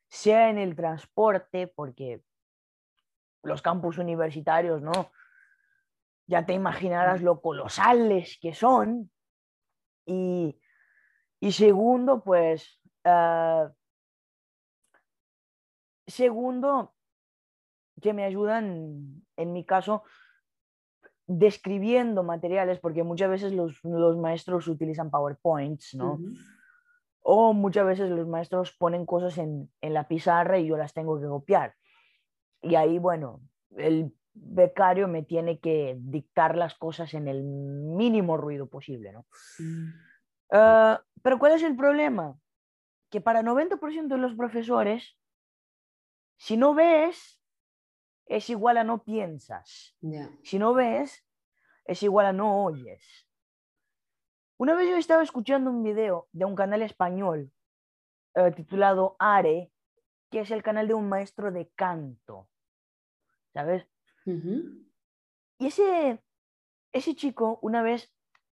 sea en el transporte, porque los campus universitarios, ¿no? Ya te imaginarás lo colosales que son. Y, y segundo, pues ah, Segundo, que me ayudan, en mi caso, describiendo materiales, porque muchas veces los, maestros utilizan PowerPoints, ¿no? O muchas veces los maestros ponen cosas en, la pizarra y yo las tengo que copiar. Y ahí, bueno, el becario me tiene que dictar las cosas en el mínimo ruido posible, ¿no? Ah, pero ¿cuál es el problema? Que para 90% de los profesores, si no ves, es igual a no piensas. Si no ves, es igual a no oyes. Una vez yo estaba escuchando un video de un canal español eh, titulado Are, que es el canal de un maestro de canto. ¿Sabes? Y ese, ese chico una vez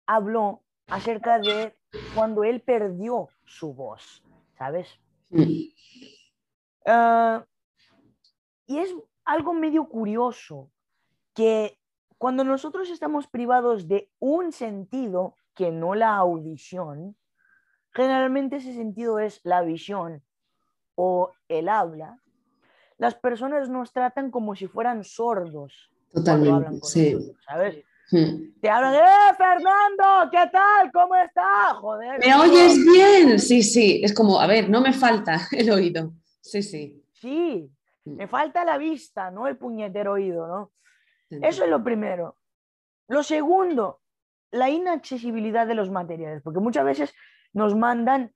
habló acerca de cuando él perdió su voz, ¿sabes? Ah, y es algo medio curioso, que cuando nosotros estamos privados de un sentido que no la audición, generalmente ese sentido es la visión o el habla, las personas nos tratan como si fueran sordos. Totalmente, sí. ¿sabes? Hmm. Te hablan, ¡eh, Fernando! ¿Qué tal? ¿Cómo estás? Joder. ¿Me oyes bien? Sí, sí. Es como, a ver, no me falta el oído. Sí, sí. Sí, me falta la vista, no el puñetero oído, ¿no? Eso es lo primero. Lo segundo, la inaccesibilidad de los materiales, porque muchas veces nos mandan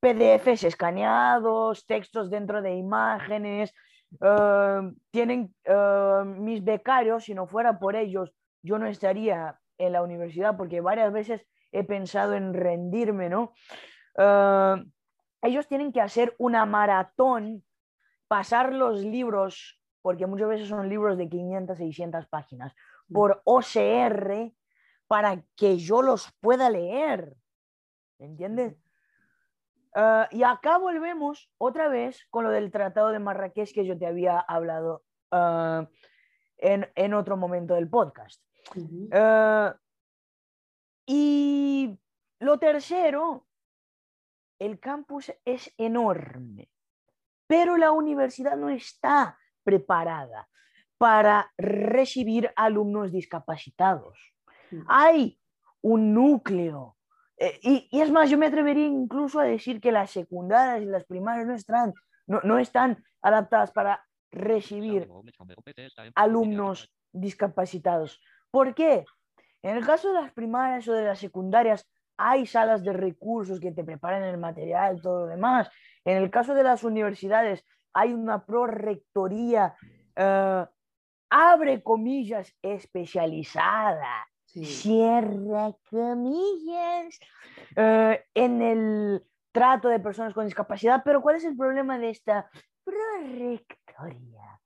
PDFs escaneados, textos dentro de imágenes, eh, tienen eh, mis becarios, si no fuera por ellos, yo no estaría en la universidad porque varias veces he pensado en rendirme, ¿no? Eh, ellos tienen que hacer una maratón pasar los libros, porque muchas veces son libros de 500, 600 páginas, mm. por OCR para que yo los pueda leer. ¿Entiendes? Ah, y acá volvemos otra vez con lo del Tratado de Marrakech que yo te había hablado ah, en, otro momento del podcast. Ah, y lo tercero, el campus es enorme pero la universidad no está preparada para recibir alumnos discapacitados. Hay un núcleo. Eh, y, es más, yo me atrevería incluso a decir que las secundarias y las primarias no están, no, están adaptadas para recibir alumnos discapacitados. ¿Por qué? En el caso de las primarias o de las secundarias, hay salas de recursos que te preparan el material, todo lo demás. En el caso de las universidades, hay una prorectoría, eh, abre comillas, especializada, cierra comillas, eh, en el trato de personas con discapacidad. Pero ¿cuál es el problema de esta prorectoría?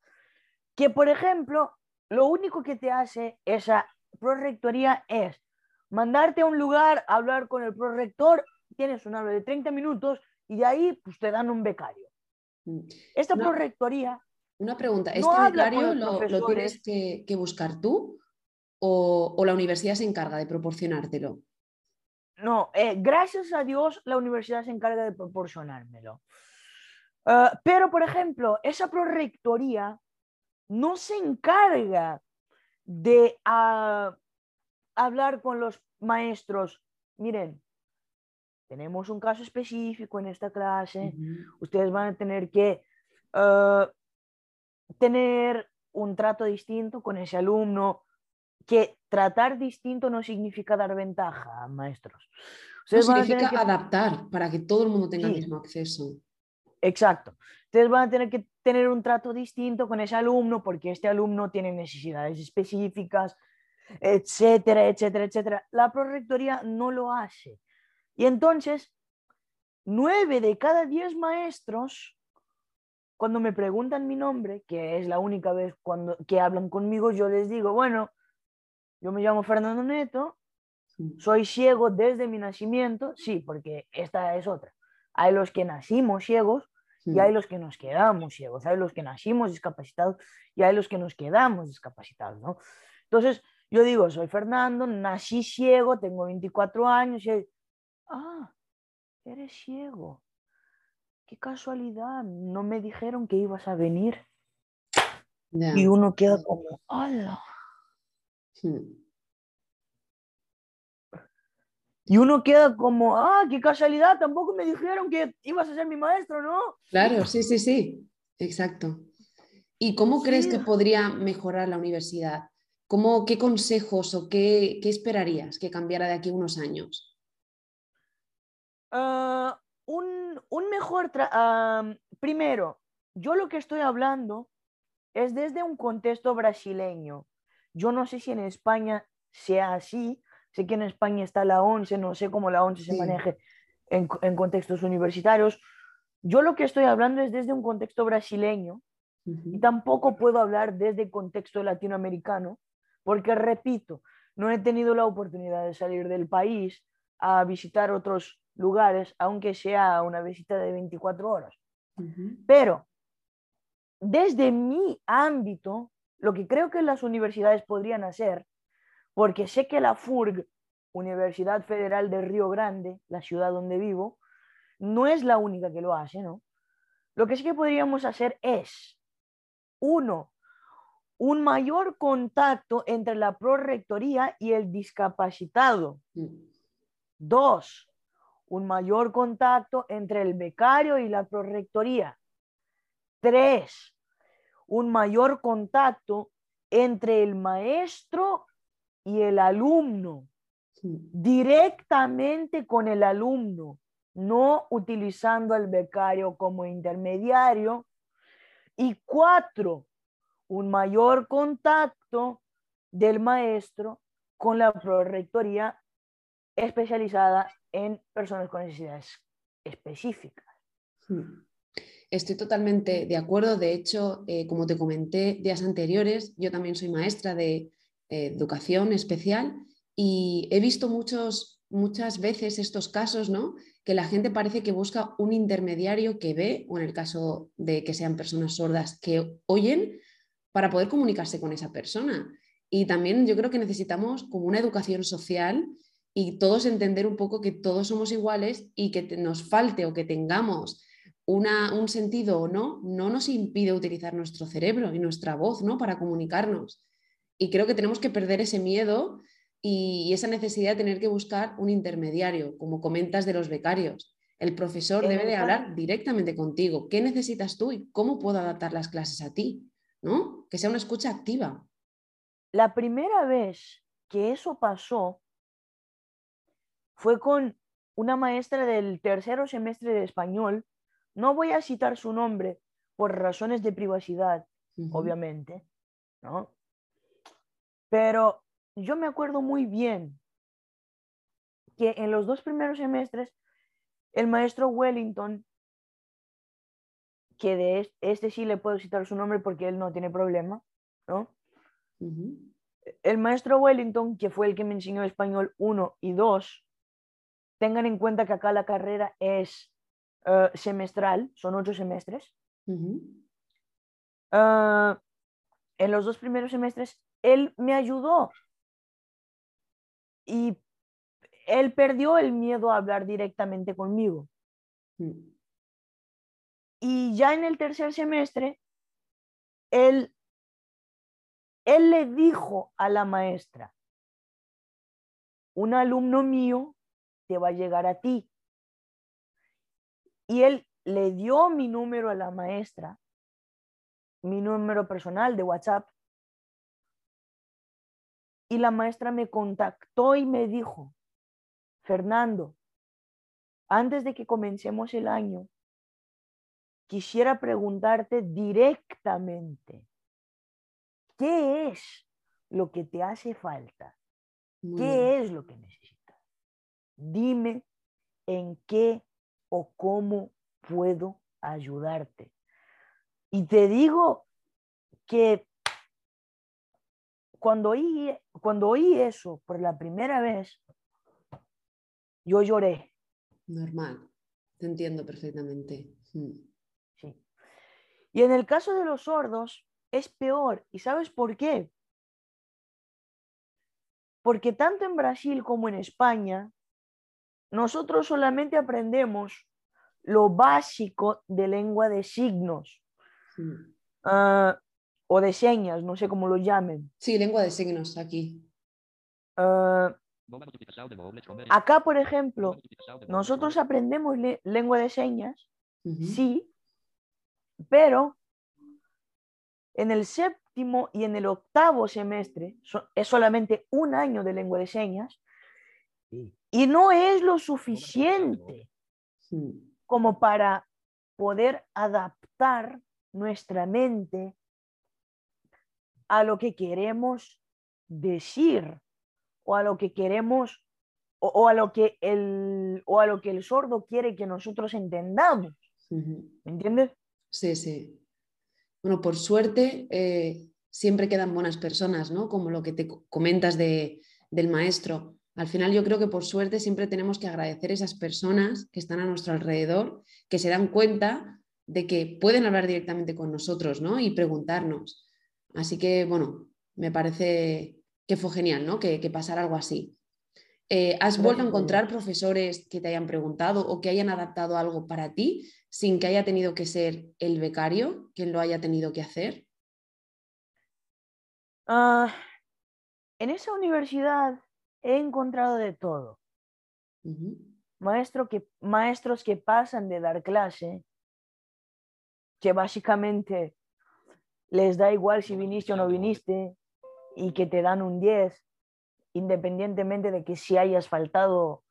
Que, por ejemplo, lo único que te hace esa prorectoría es mandarte a un lugar, hablar con el prorector, tienes un habla de 30 minutos y de ahí pues, te dan un becario. Mm. Esta prorectoría... Una pregunta, ¿este becario lo, tienes que, buscar tú o, la universidad se encarga de proporcionártelo? No, eh, gracias a Dios la universidad se encarga de proporcionármelo. Ah, pero, por ejemplo, esa prorectoría no se encarga de ah, hablar con los maestros. Miren, tenemos un caso específico en esta clase, ustedes van a tener que ah, tener un trato distinto con ese alumno, que tratar distinto no significa dar ventaja, maestros. Ustedes significa adaptar para que todo el mundo tenga el mismo acceso. Exacto. Ustedes van a tener que tener un trato distinto con ese alumno porque este alumno tiene necesidades específicas, etcétera, etcétera, etcétera. La prorectoría no lo hace. Y entonces, nueve de cada diez maestros, cuando me preguntan mi nombre, que es la única vez cuando, que hablan conmigo, yo les digo, bueno, yo me llamo Fernando Neto, soy ciego desde mi nacimiento, sí, porque esta es otra. Hay los que nacimos ciegos y hay los que nos quedamos ciegos, hay los que nacimos discapacitados y hay los que nos quedamos discapacitados, ¿no? Entonces, yo digo, soy Fernando, nací ciego, tengo 24 años y Ah, eres ciego. Qué casualidad, no me dijeron que ibas a venir. Y uno queda como, ¡Hala! Hmm. Y uno queda como, ah, qué casualidad, tampoco me dijeron que ibas a ser mi maestro, ¿no? Claro, sí, sí, sí, exacto. ¿Y cómo crees que podría mejorar la universidad? ¿Cómo, ¿Qué consejos o qué, esperarías que cambiara de aquí a unos años? Ah, un, mejor... primero, yo lo que estoy hablando es desde un contexto brasileño. Yo no sé si en España sea así, Sé que en España está la ONCE, no sé cómo la ONCE se maneje en, contextos universitarios. Yo lo que estoy hablando es desde un contexto brasileño y tampoco puedo hablar desde el contexto latinoamericano, porque repito, no he tenido la oportunidad de salir del país a visitar otros lugares, aunque sea una visita de 24 horas. Pero desde mi ámbito, lo que creo que las universidades podrían hacer porque sé que la FURG, Universidad Federal de Río Grande, la ciudad donde vivo, no es la única que lo hace, ¿no? Lo que sí que podríamos hacer es, uno, un mayor contacto entre la prorectoría y el discapacitado. Dos, un mayor contacto entre el becario y la prorectoría. Tres, un mayor contacto entre el maestro y el alumno, directamente con el alumno, no utilizando al becario como intermediario. Y cuatro, un mayor contacto del maestro con la prorectoría especializada en personas con necesidades específicas. Estoy totalmente de acuerdo. De hecho, eh, como te comenté días anteriores, yo también soy maestra de educación especial y he visto muchos, muchas veces estos casos, ¿no? Que la gente parece que busca un intermediario que ve, o en el caso de que sean personas sordas, que oyen para poder comunicarse con esa persona. Y también yo creo que necesitamos como una educación social y todos entender un poco que todos somos iguales y que nos falte o que tengamos una, un sentido o no, no nos impide utilizar nuestro cerebro y nuestra voz ¿no? para comunicarnos. Y creo que tenemos que perder ese miedo y esa necesidad de tener que buscar un intermediario, como comentas de los becarios. El profesor debe de hablar directamente contigo. ¿Qué necesitas tú y cómo puedo adaptar las clases a ti? ¿No? Que sea una escucha activa. La primera vez que eso pasó fue con una maestra del tercero semestre de español. No voy a citar su nombre por razones de privacidad, obviamente, ¿no? Pero yo me acuerdo muy bien que en los dos primeros semestres, el maestro Wellington, que de este sí le puedo citar su nombre porque él no tiene problema, ¿no? El maestro Wellington, que fue el que me enseñó español 1 y 2, tengan en cuenta que acá la carrera es eh, semestral, son ocho semestres. Ah, en los dos primeros semestres él me ayudó. Y él perdió el miedo a hablar directamente conmigo. Mm. Y ya en el tercer semestre, él, él le dijo a la maestra, un alumno mío te va a llegar a ti. Y él le dio mi número a la maestra, mi número personal de WhatsApp, y la maestra me contactó y me dijo, Fernando, antes de que comencemos el año, quisiera preguntarte directamente, ¿qué es lo que te hace falta? ¿Qué es lo que necesitas? Dime en qué o cómo puedo ayudarte. Y te digo que cuando oí, cuando oí eso por la primera vez, yo lloré. Normal, te entiendo perfectamente. Mm. Sí. Y en el caso de los sordos es peor. ¿Y sabes por qué? Porque tanto en Brasil como en España, nosotros solamente aprendemos lo básico de lengua de signos. Ah, o de señas, no sé cómo lo llamen. Sí, lengua de signos aquí. Uh, acá, por ejemplo, nosotros aprendemos lengua de señas, sí, pero en el séptimo y en el octavo semestre es solamente un año de lengua de señas y no es lo suficiente como para poder adaptar nuestra mente a lo que queremos decir o a lo que queremos o, a lo que el o a lo que el sordo quiere que nosotros entendamos. ¿Me entiendes? Sí, sí. Bueno, por suerte eh, siempre quedan buenas personas, ¿no? Como lo que te comentas de, del maestro. Al final yo creo que por suerte siempre tenemos que agradecer a esas personas que están a nuestro alrededor, que se dan cuenta de que pueden hablar directamente con nosotros, ¿no? Y preguntarnos. Así que, bueno, me parece que fue genial, ¿no? Que, que pasara algo así. Eh, ¿Has vuelto a encontrar profesores que te hayan preguntado o que hayan adaptado algo para ti sin que haya tenido que ser el becario quien lo haya tenido que hacer? Ah, en esa universidad he encontrado de todo. Maestro que, maestros que pasan de dar clase, que básicamente les da igual si viniste o no viniste y que te dan un 10, independientemente de que si hayas faltado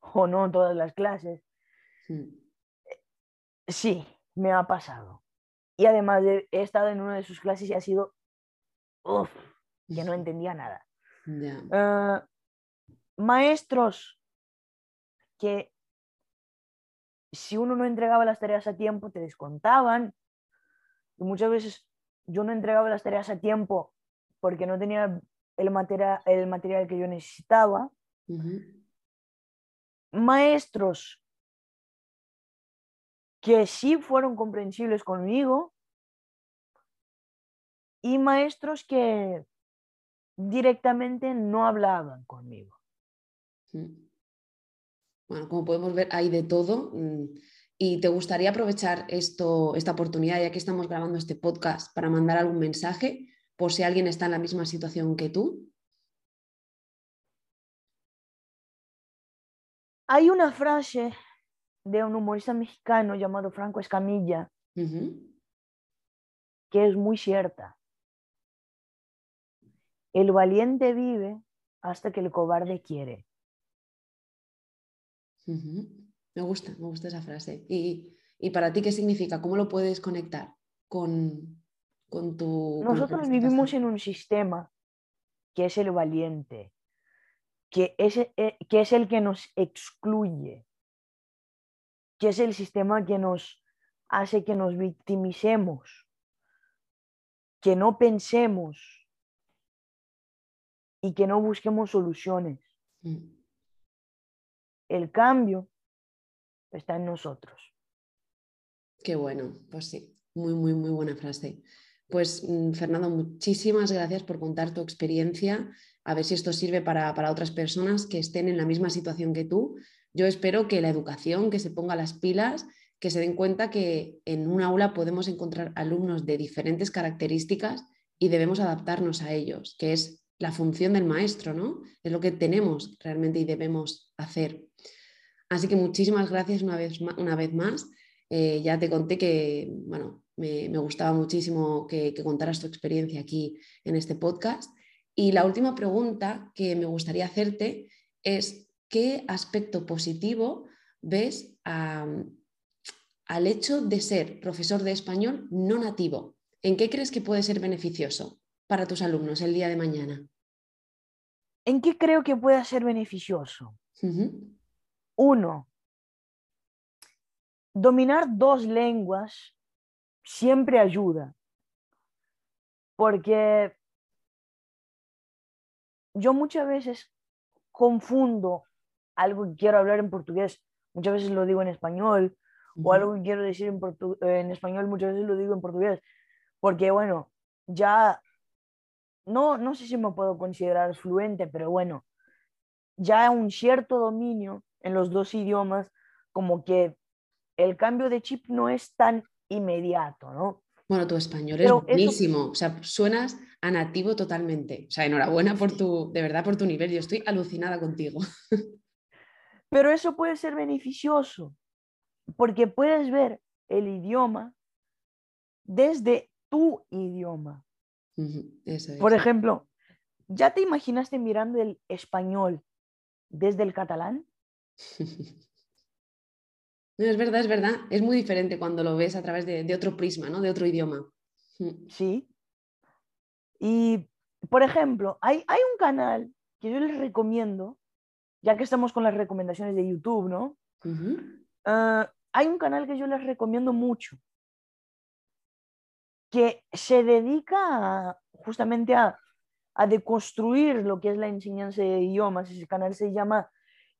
o no todas las clases. Sí, me ha pasado. Y además he estado en una de sus clases y ha sido, uff, que no entendía nada. Maestros que si uno no entregaba las tareas a tiempo te descontaban. Y muchas veces yo no entregaba las tareas a tiempo porque no tenía el, material, el material que yo necesitaba. Maestros que sí fueron comprensibles conmigo y maestros que directamente no hablaban conmigo. Bueno, como podemos ver, hay de todo. Mm, ¿Y te gustaría aprovechar esto, esta oportunidad, ya que estamos grabando este podcast, para mandar algún mensaje por si alguien está en la misma situación que tú? Hay una frase de un humorista mexicano llamado Franco Escamilla que es muy cierta. El valiente vive hasta que el cobarde quiere. Me gusta, me gusta esa frase. ¿Y, para ti qué significa? ¿Cómo lo puedes conectar con, con tu... Nosotros vivimos en un sistema que es el valiente, que es, eh, que es el que nos excluye, que es el sistema que nos hace que nos victimicemos, que no pensemos y que no busquemos soluciones. Mm. El cambio está en nosotros. Qué bueno, pues sí, muy, muy, muy buena frase. Pues mm, Fernando, muchísimas gracias por contar tu experiencia. A ver si esto sirve para, para, otras personas que estén en la misma situación que tú. Yo espero que la educación, que se ponga las pilas, que se den cuenta que en un aula podemos encontrar alumnos de diferentes características y debemos adaptarnos a ellos, que es la función del maestro, ¿no? Es lo que tenemos realmente y debemos hacer. Así que muchísimas gracias una vez, una vez más. Eh, ya te conté que, bueno, me, gustaba muchísimo que, contaras tu experiencia aquí en este podcast. Y la última pregunta que me gustaría hacerte es, ¿qué aspecto positivo ves al hecho de ser profesor de español no nativo? ¿En qué crees que puede ser beneficioso para tus alumnos el día de mañana? ¿En qué creo que pueda ser beneficioso? Uno, dominar dos lenguas siempre ayuda, porque yo muchas veces confundo algo que quiero hablar en portugués, muchas veces lo digo en español, o algo que quiero decir en, en español, muchas veces lo digo en portugués, porque bueno, ya no, no sé si me puedo considerar fluente, pero bueno, ya un cierto dominio en los dos idiomas, como que el cambio de chip no es tan inmediato, ¿no? Bueno, tu español es buenísimo, o sea, suenas a nativo totalmente. O sea, enhorabuena por tu, de verdad, por tu nivel. Yo estoy alucinada contigo. Pero eso puede ser beneficioso, porque puedes ver el idioma desde tu idioma. Por ejemplo, ¿ya te imaginaste mirando el español desde el catalán? es verdad, es verdad. Es muy diferente cuando lo ves a través de, otro prisma, ¿no? De otro idioma. Sí. Y, por ejemplo, hay, hay un canal que yo les recomiendo, ya que estamos con las recomendaciones de YouTube, ¿no? Ah, hay un canal que yo les recomiendo mucho, que se dedica justamente a, a deconstruir lo que es la enseñanza de idiomas. Ese canal se llama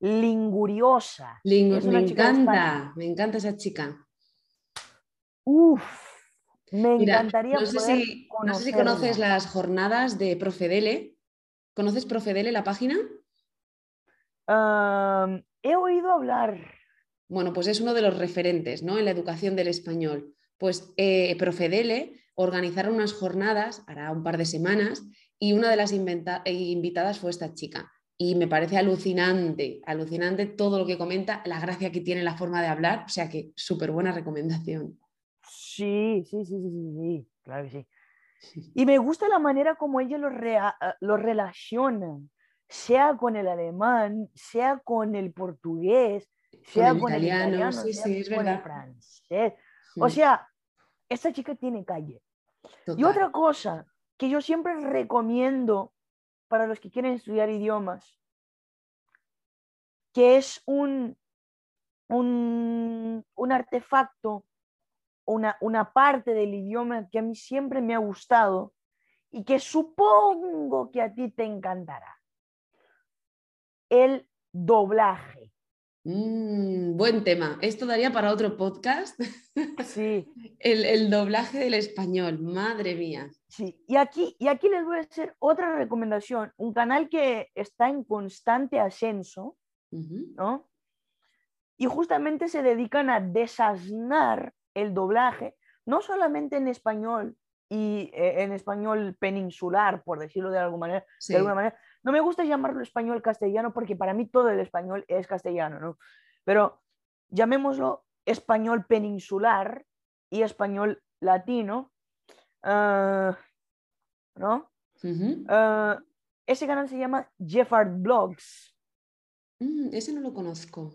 Linguriosa. me encanta, me encanta esa chica. Uf, me encantaría. No sé, si, no sé si conoces las jornadas de Profedele. ¿Conoces Profedele, la página? he oído hablar. Bueno, pues es uno de los referentes ¿no? en la educación del español. Pues eh, Profedele organizaron unas jornadas, hará un par de semanas, y una de las invitadas fue esta chica y me parece alucinante, alucinante todo lo que comenta, la gracia que tiene la forma de hablar, o sea que súper buena recomendación. Sí, sí, sí, sí, sí, claro que sí. Y me gusta la manera como ella lo, lo relaciona, sea con el alemán, sea con el portugués, sea con el italiano, sí, sea sí, con el francés. O sea, esta chica tiene calle. Y otra cosa que yo siempre recomiendo para los que quieren estudiar idiomas, que es un, un, artefacto, una, una parte del idioma que a mí siempre me ha gustado y que supongo que a ti te encantará. El doblaje. Mm, buen tema. Esto daría para otro podcast. Sí. el, el, doblaje del español, madre mía. Sí, y aquí, y aquí les voy a hacer otra recomendación. Un canal que está en constante ascenso, ¿no? Y justamente se dedican a desasnar el doblaje, no solamente en español y eh, en español peninsular, por decirlo de alguna manera, de alguna manera, no me gusta llamarlo español castellano porque para mí todo el español es castellano, ¿no? Pero llamémoslo español peninsular y español latino, ah, ¿no? Ah, ese canal se llama Jeffard Blogs. Mm, ese no lo conozco.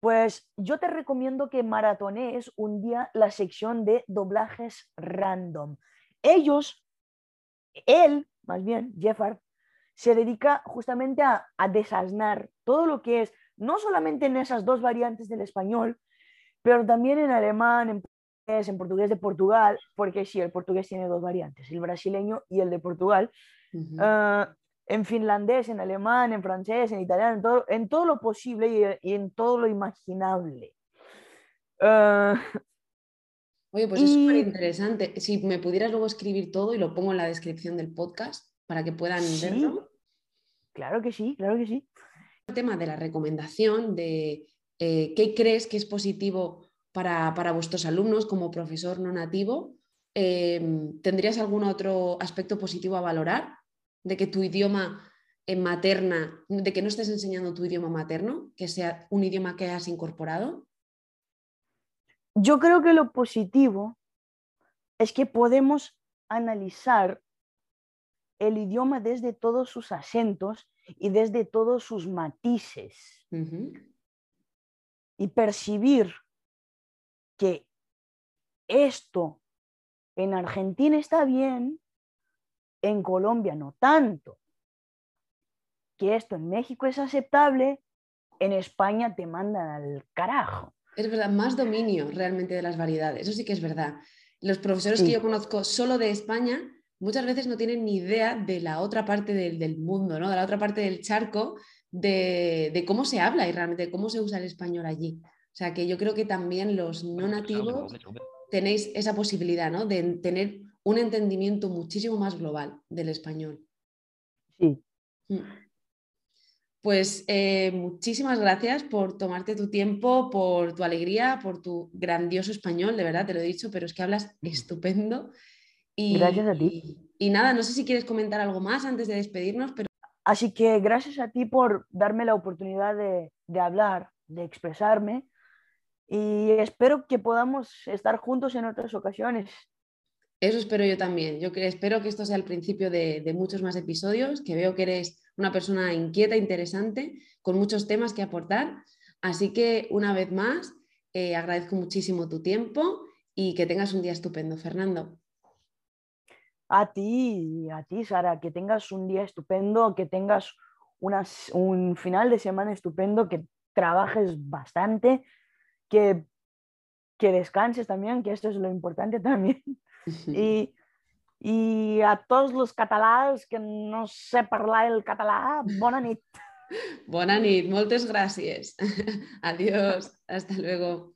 Pues yo te recomiendo que maratonees un día la sección de doblajes random. Ellos, él, más bien, Jeffard, se dedica justamente a, desasnar todo lo que es, no solamente en esas dos variantes del español, pero también en alemán, en portugués, en portugués de Portugal, porque sí, el portugués tiene dos variantes, el brasileño y el de Portugal. Ah, en finlandés, en alemán, en francés, en italiano, en todo, en todo lo posible y, en todo lo imaginable. Ah, Oye, pues es súper interesante. Si me pudieras luego escribir todo y lo pongo en la descripción del podcast para que puedan verlo. Claro que sí, claro que sí. El tema de la recomendación de eh, qué crees que es positivo para, vuestros alumnos como profesor no nativo, em, ¿tendrías algún otro aspecto positivo a valorar? De que tu idioma en materna, de que no estés enseñando tu idioma materno, que sea un idioma que has incorporado? Yo creo que lo positivo es que podemos analizar el idioma desde todos sus acentos y desde todos sus matices. Y percibir que esto en Argentina está bien, en Colombia no tanto. Que esto en México es aceptable, en España te mandan al carajo. Es verdad, más dominio realmente de las variedades, eso sí que es verdad. Los profesores que yo conozco solo de España muchas veces no tienen ni idea de la otra parte del, mundo, ¿no? de la otra parte del charco, de, cómo se habla y realmente cómo se usa el español allí. O sea que yo creo que también los no nativos tenéis esa posibilidad ¿no? de tener un entendimiento muchísimo más global del español. Sí. Mm. Pues eh, muchísimas gracias por tomarte tu tiempo, por tu alegría, por tu grandioso español, de verdad, te lo he dicho, pero es que hablas estupendo. Y, gracias a ti. Y, nada, no sé si quieres comentar algo más antes de despedirnos, pero... Así que gracias a ti por darme la oportunidad de, de hablar, de expresarme y espero que podamos estar juntos en otras ocasiones. Eso espero yo también. Yo espero que esto sea el principio de, de muchos más episodios, que veo que eres una persona inquieta, interesante, con muchos temas que aportar. Así que una vez más, eh, agradezco muchísimo tu tiempo y que tengas un día estupendo, Fernando. A ti, a ti, Sara, que tengas un día estupendo, que tengas un final de semana estupendo, que trabajes bastante, que, que descanses también, que esto es lo importante también. y i a tots els catalans que no sé parlar el català, bona nit. Bona nit, moltes gràcies. Adiós, hasta luego.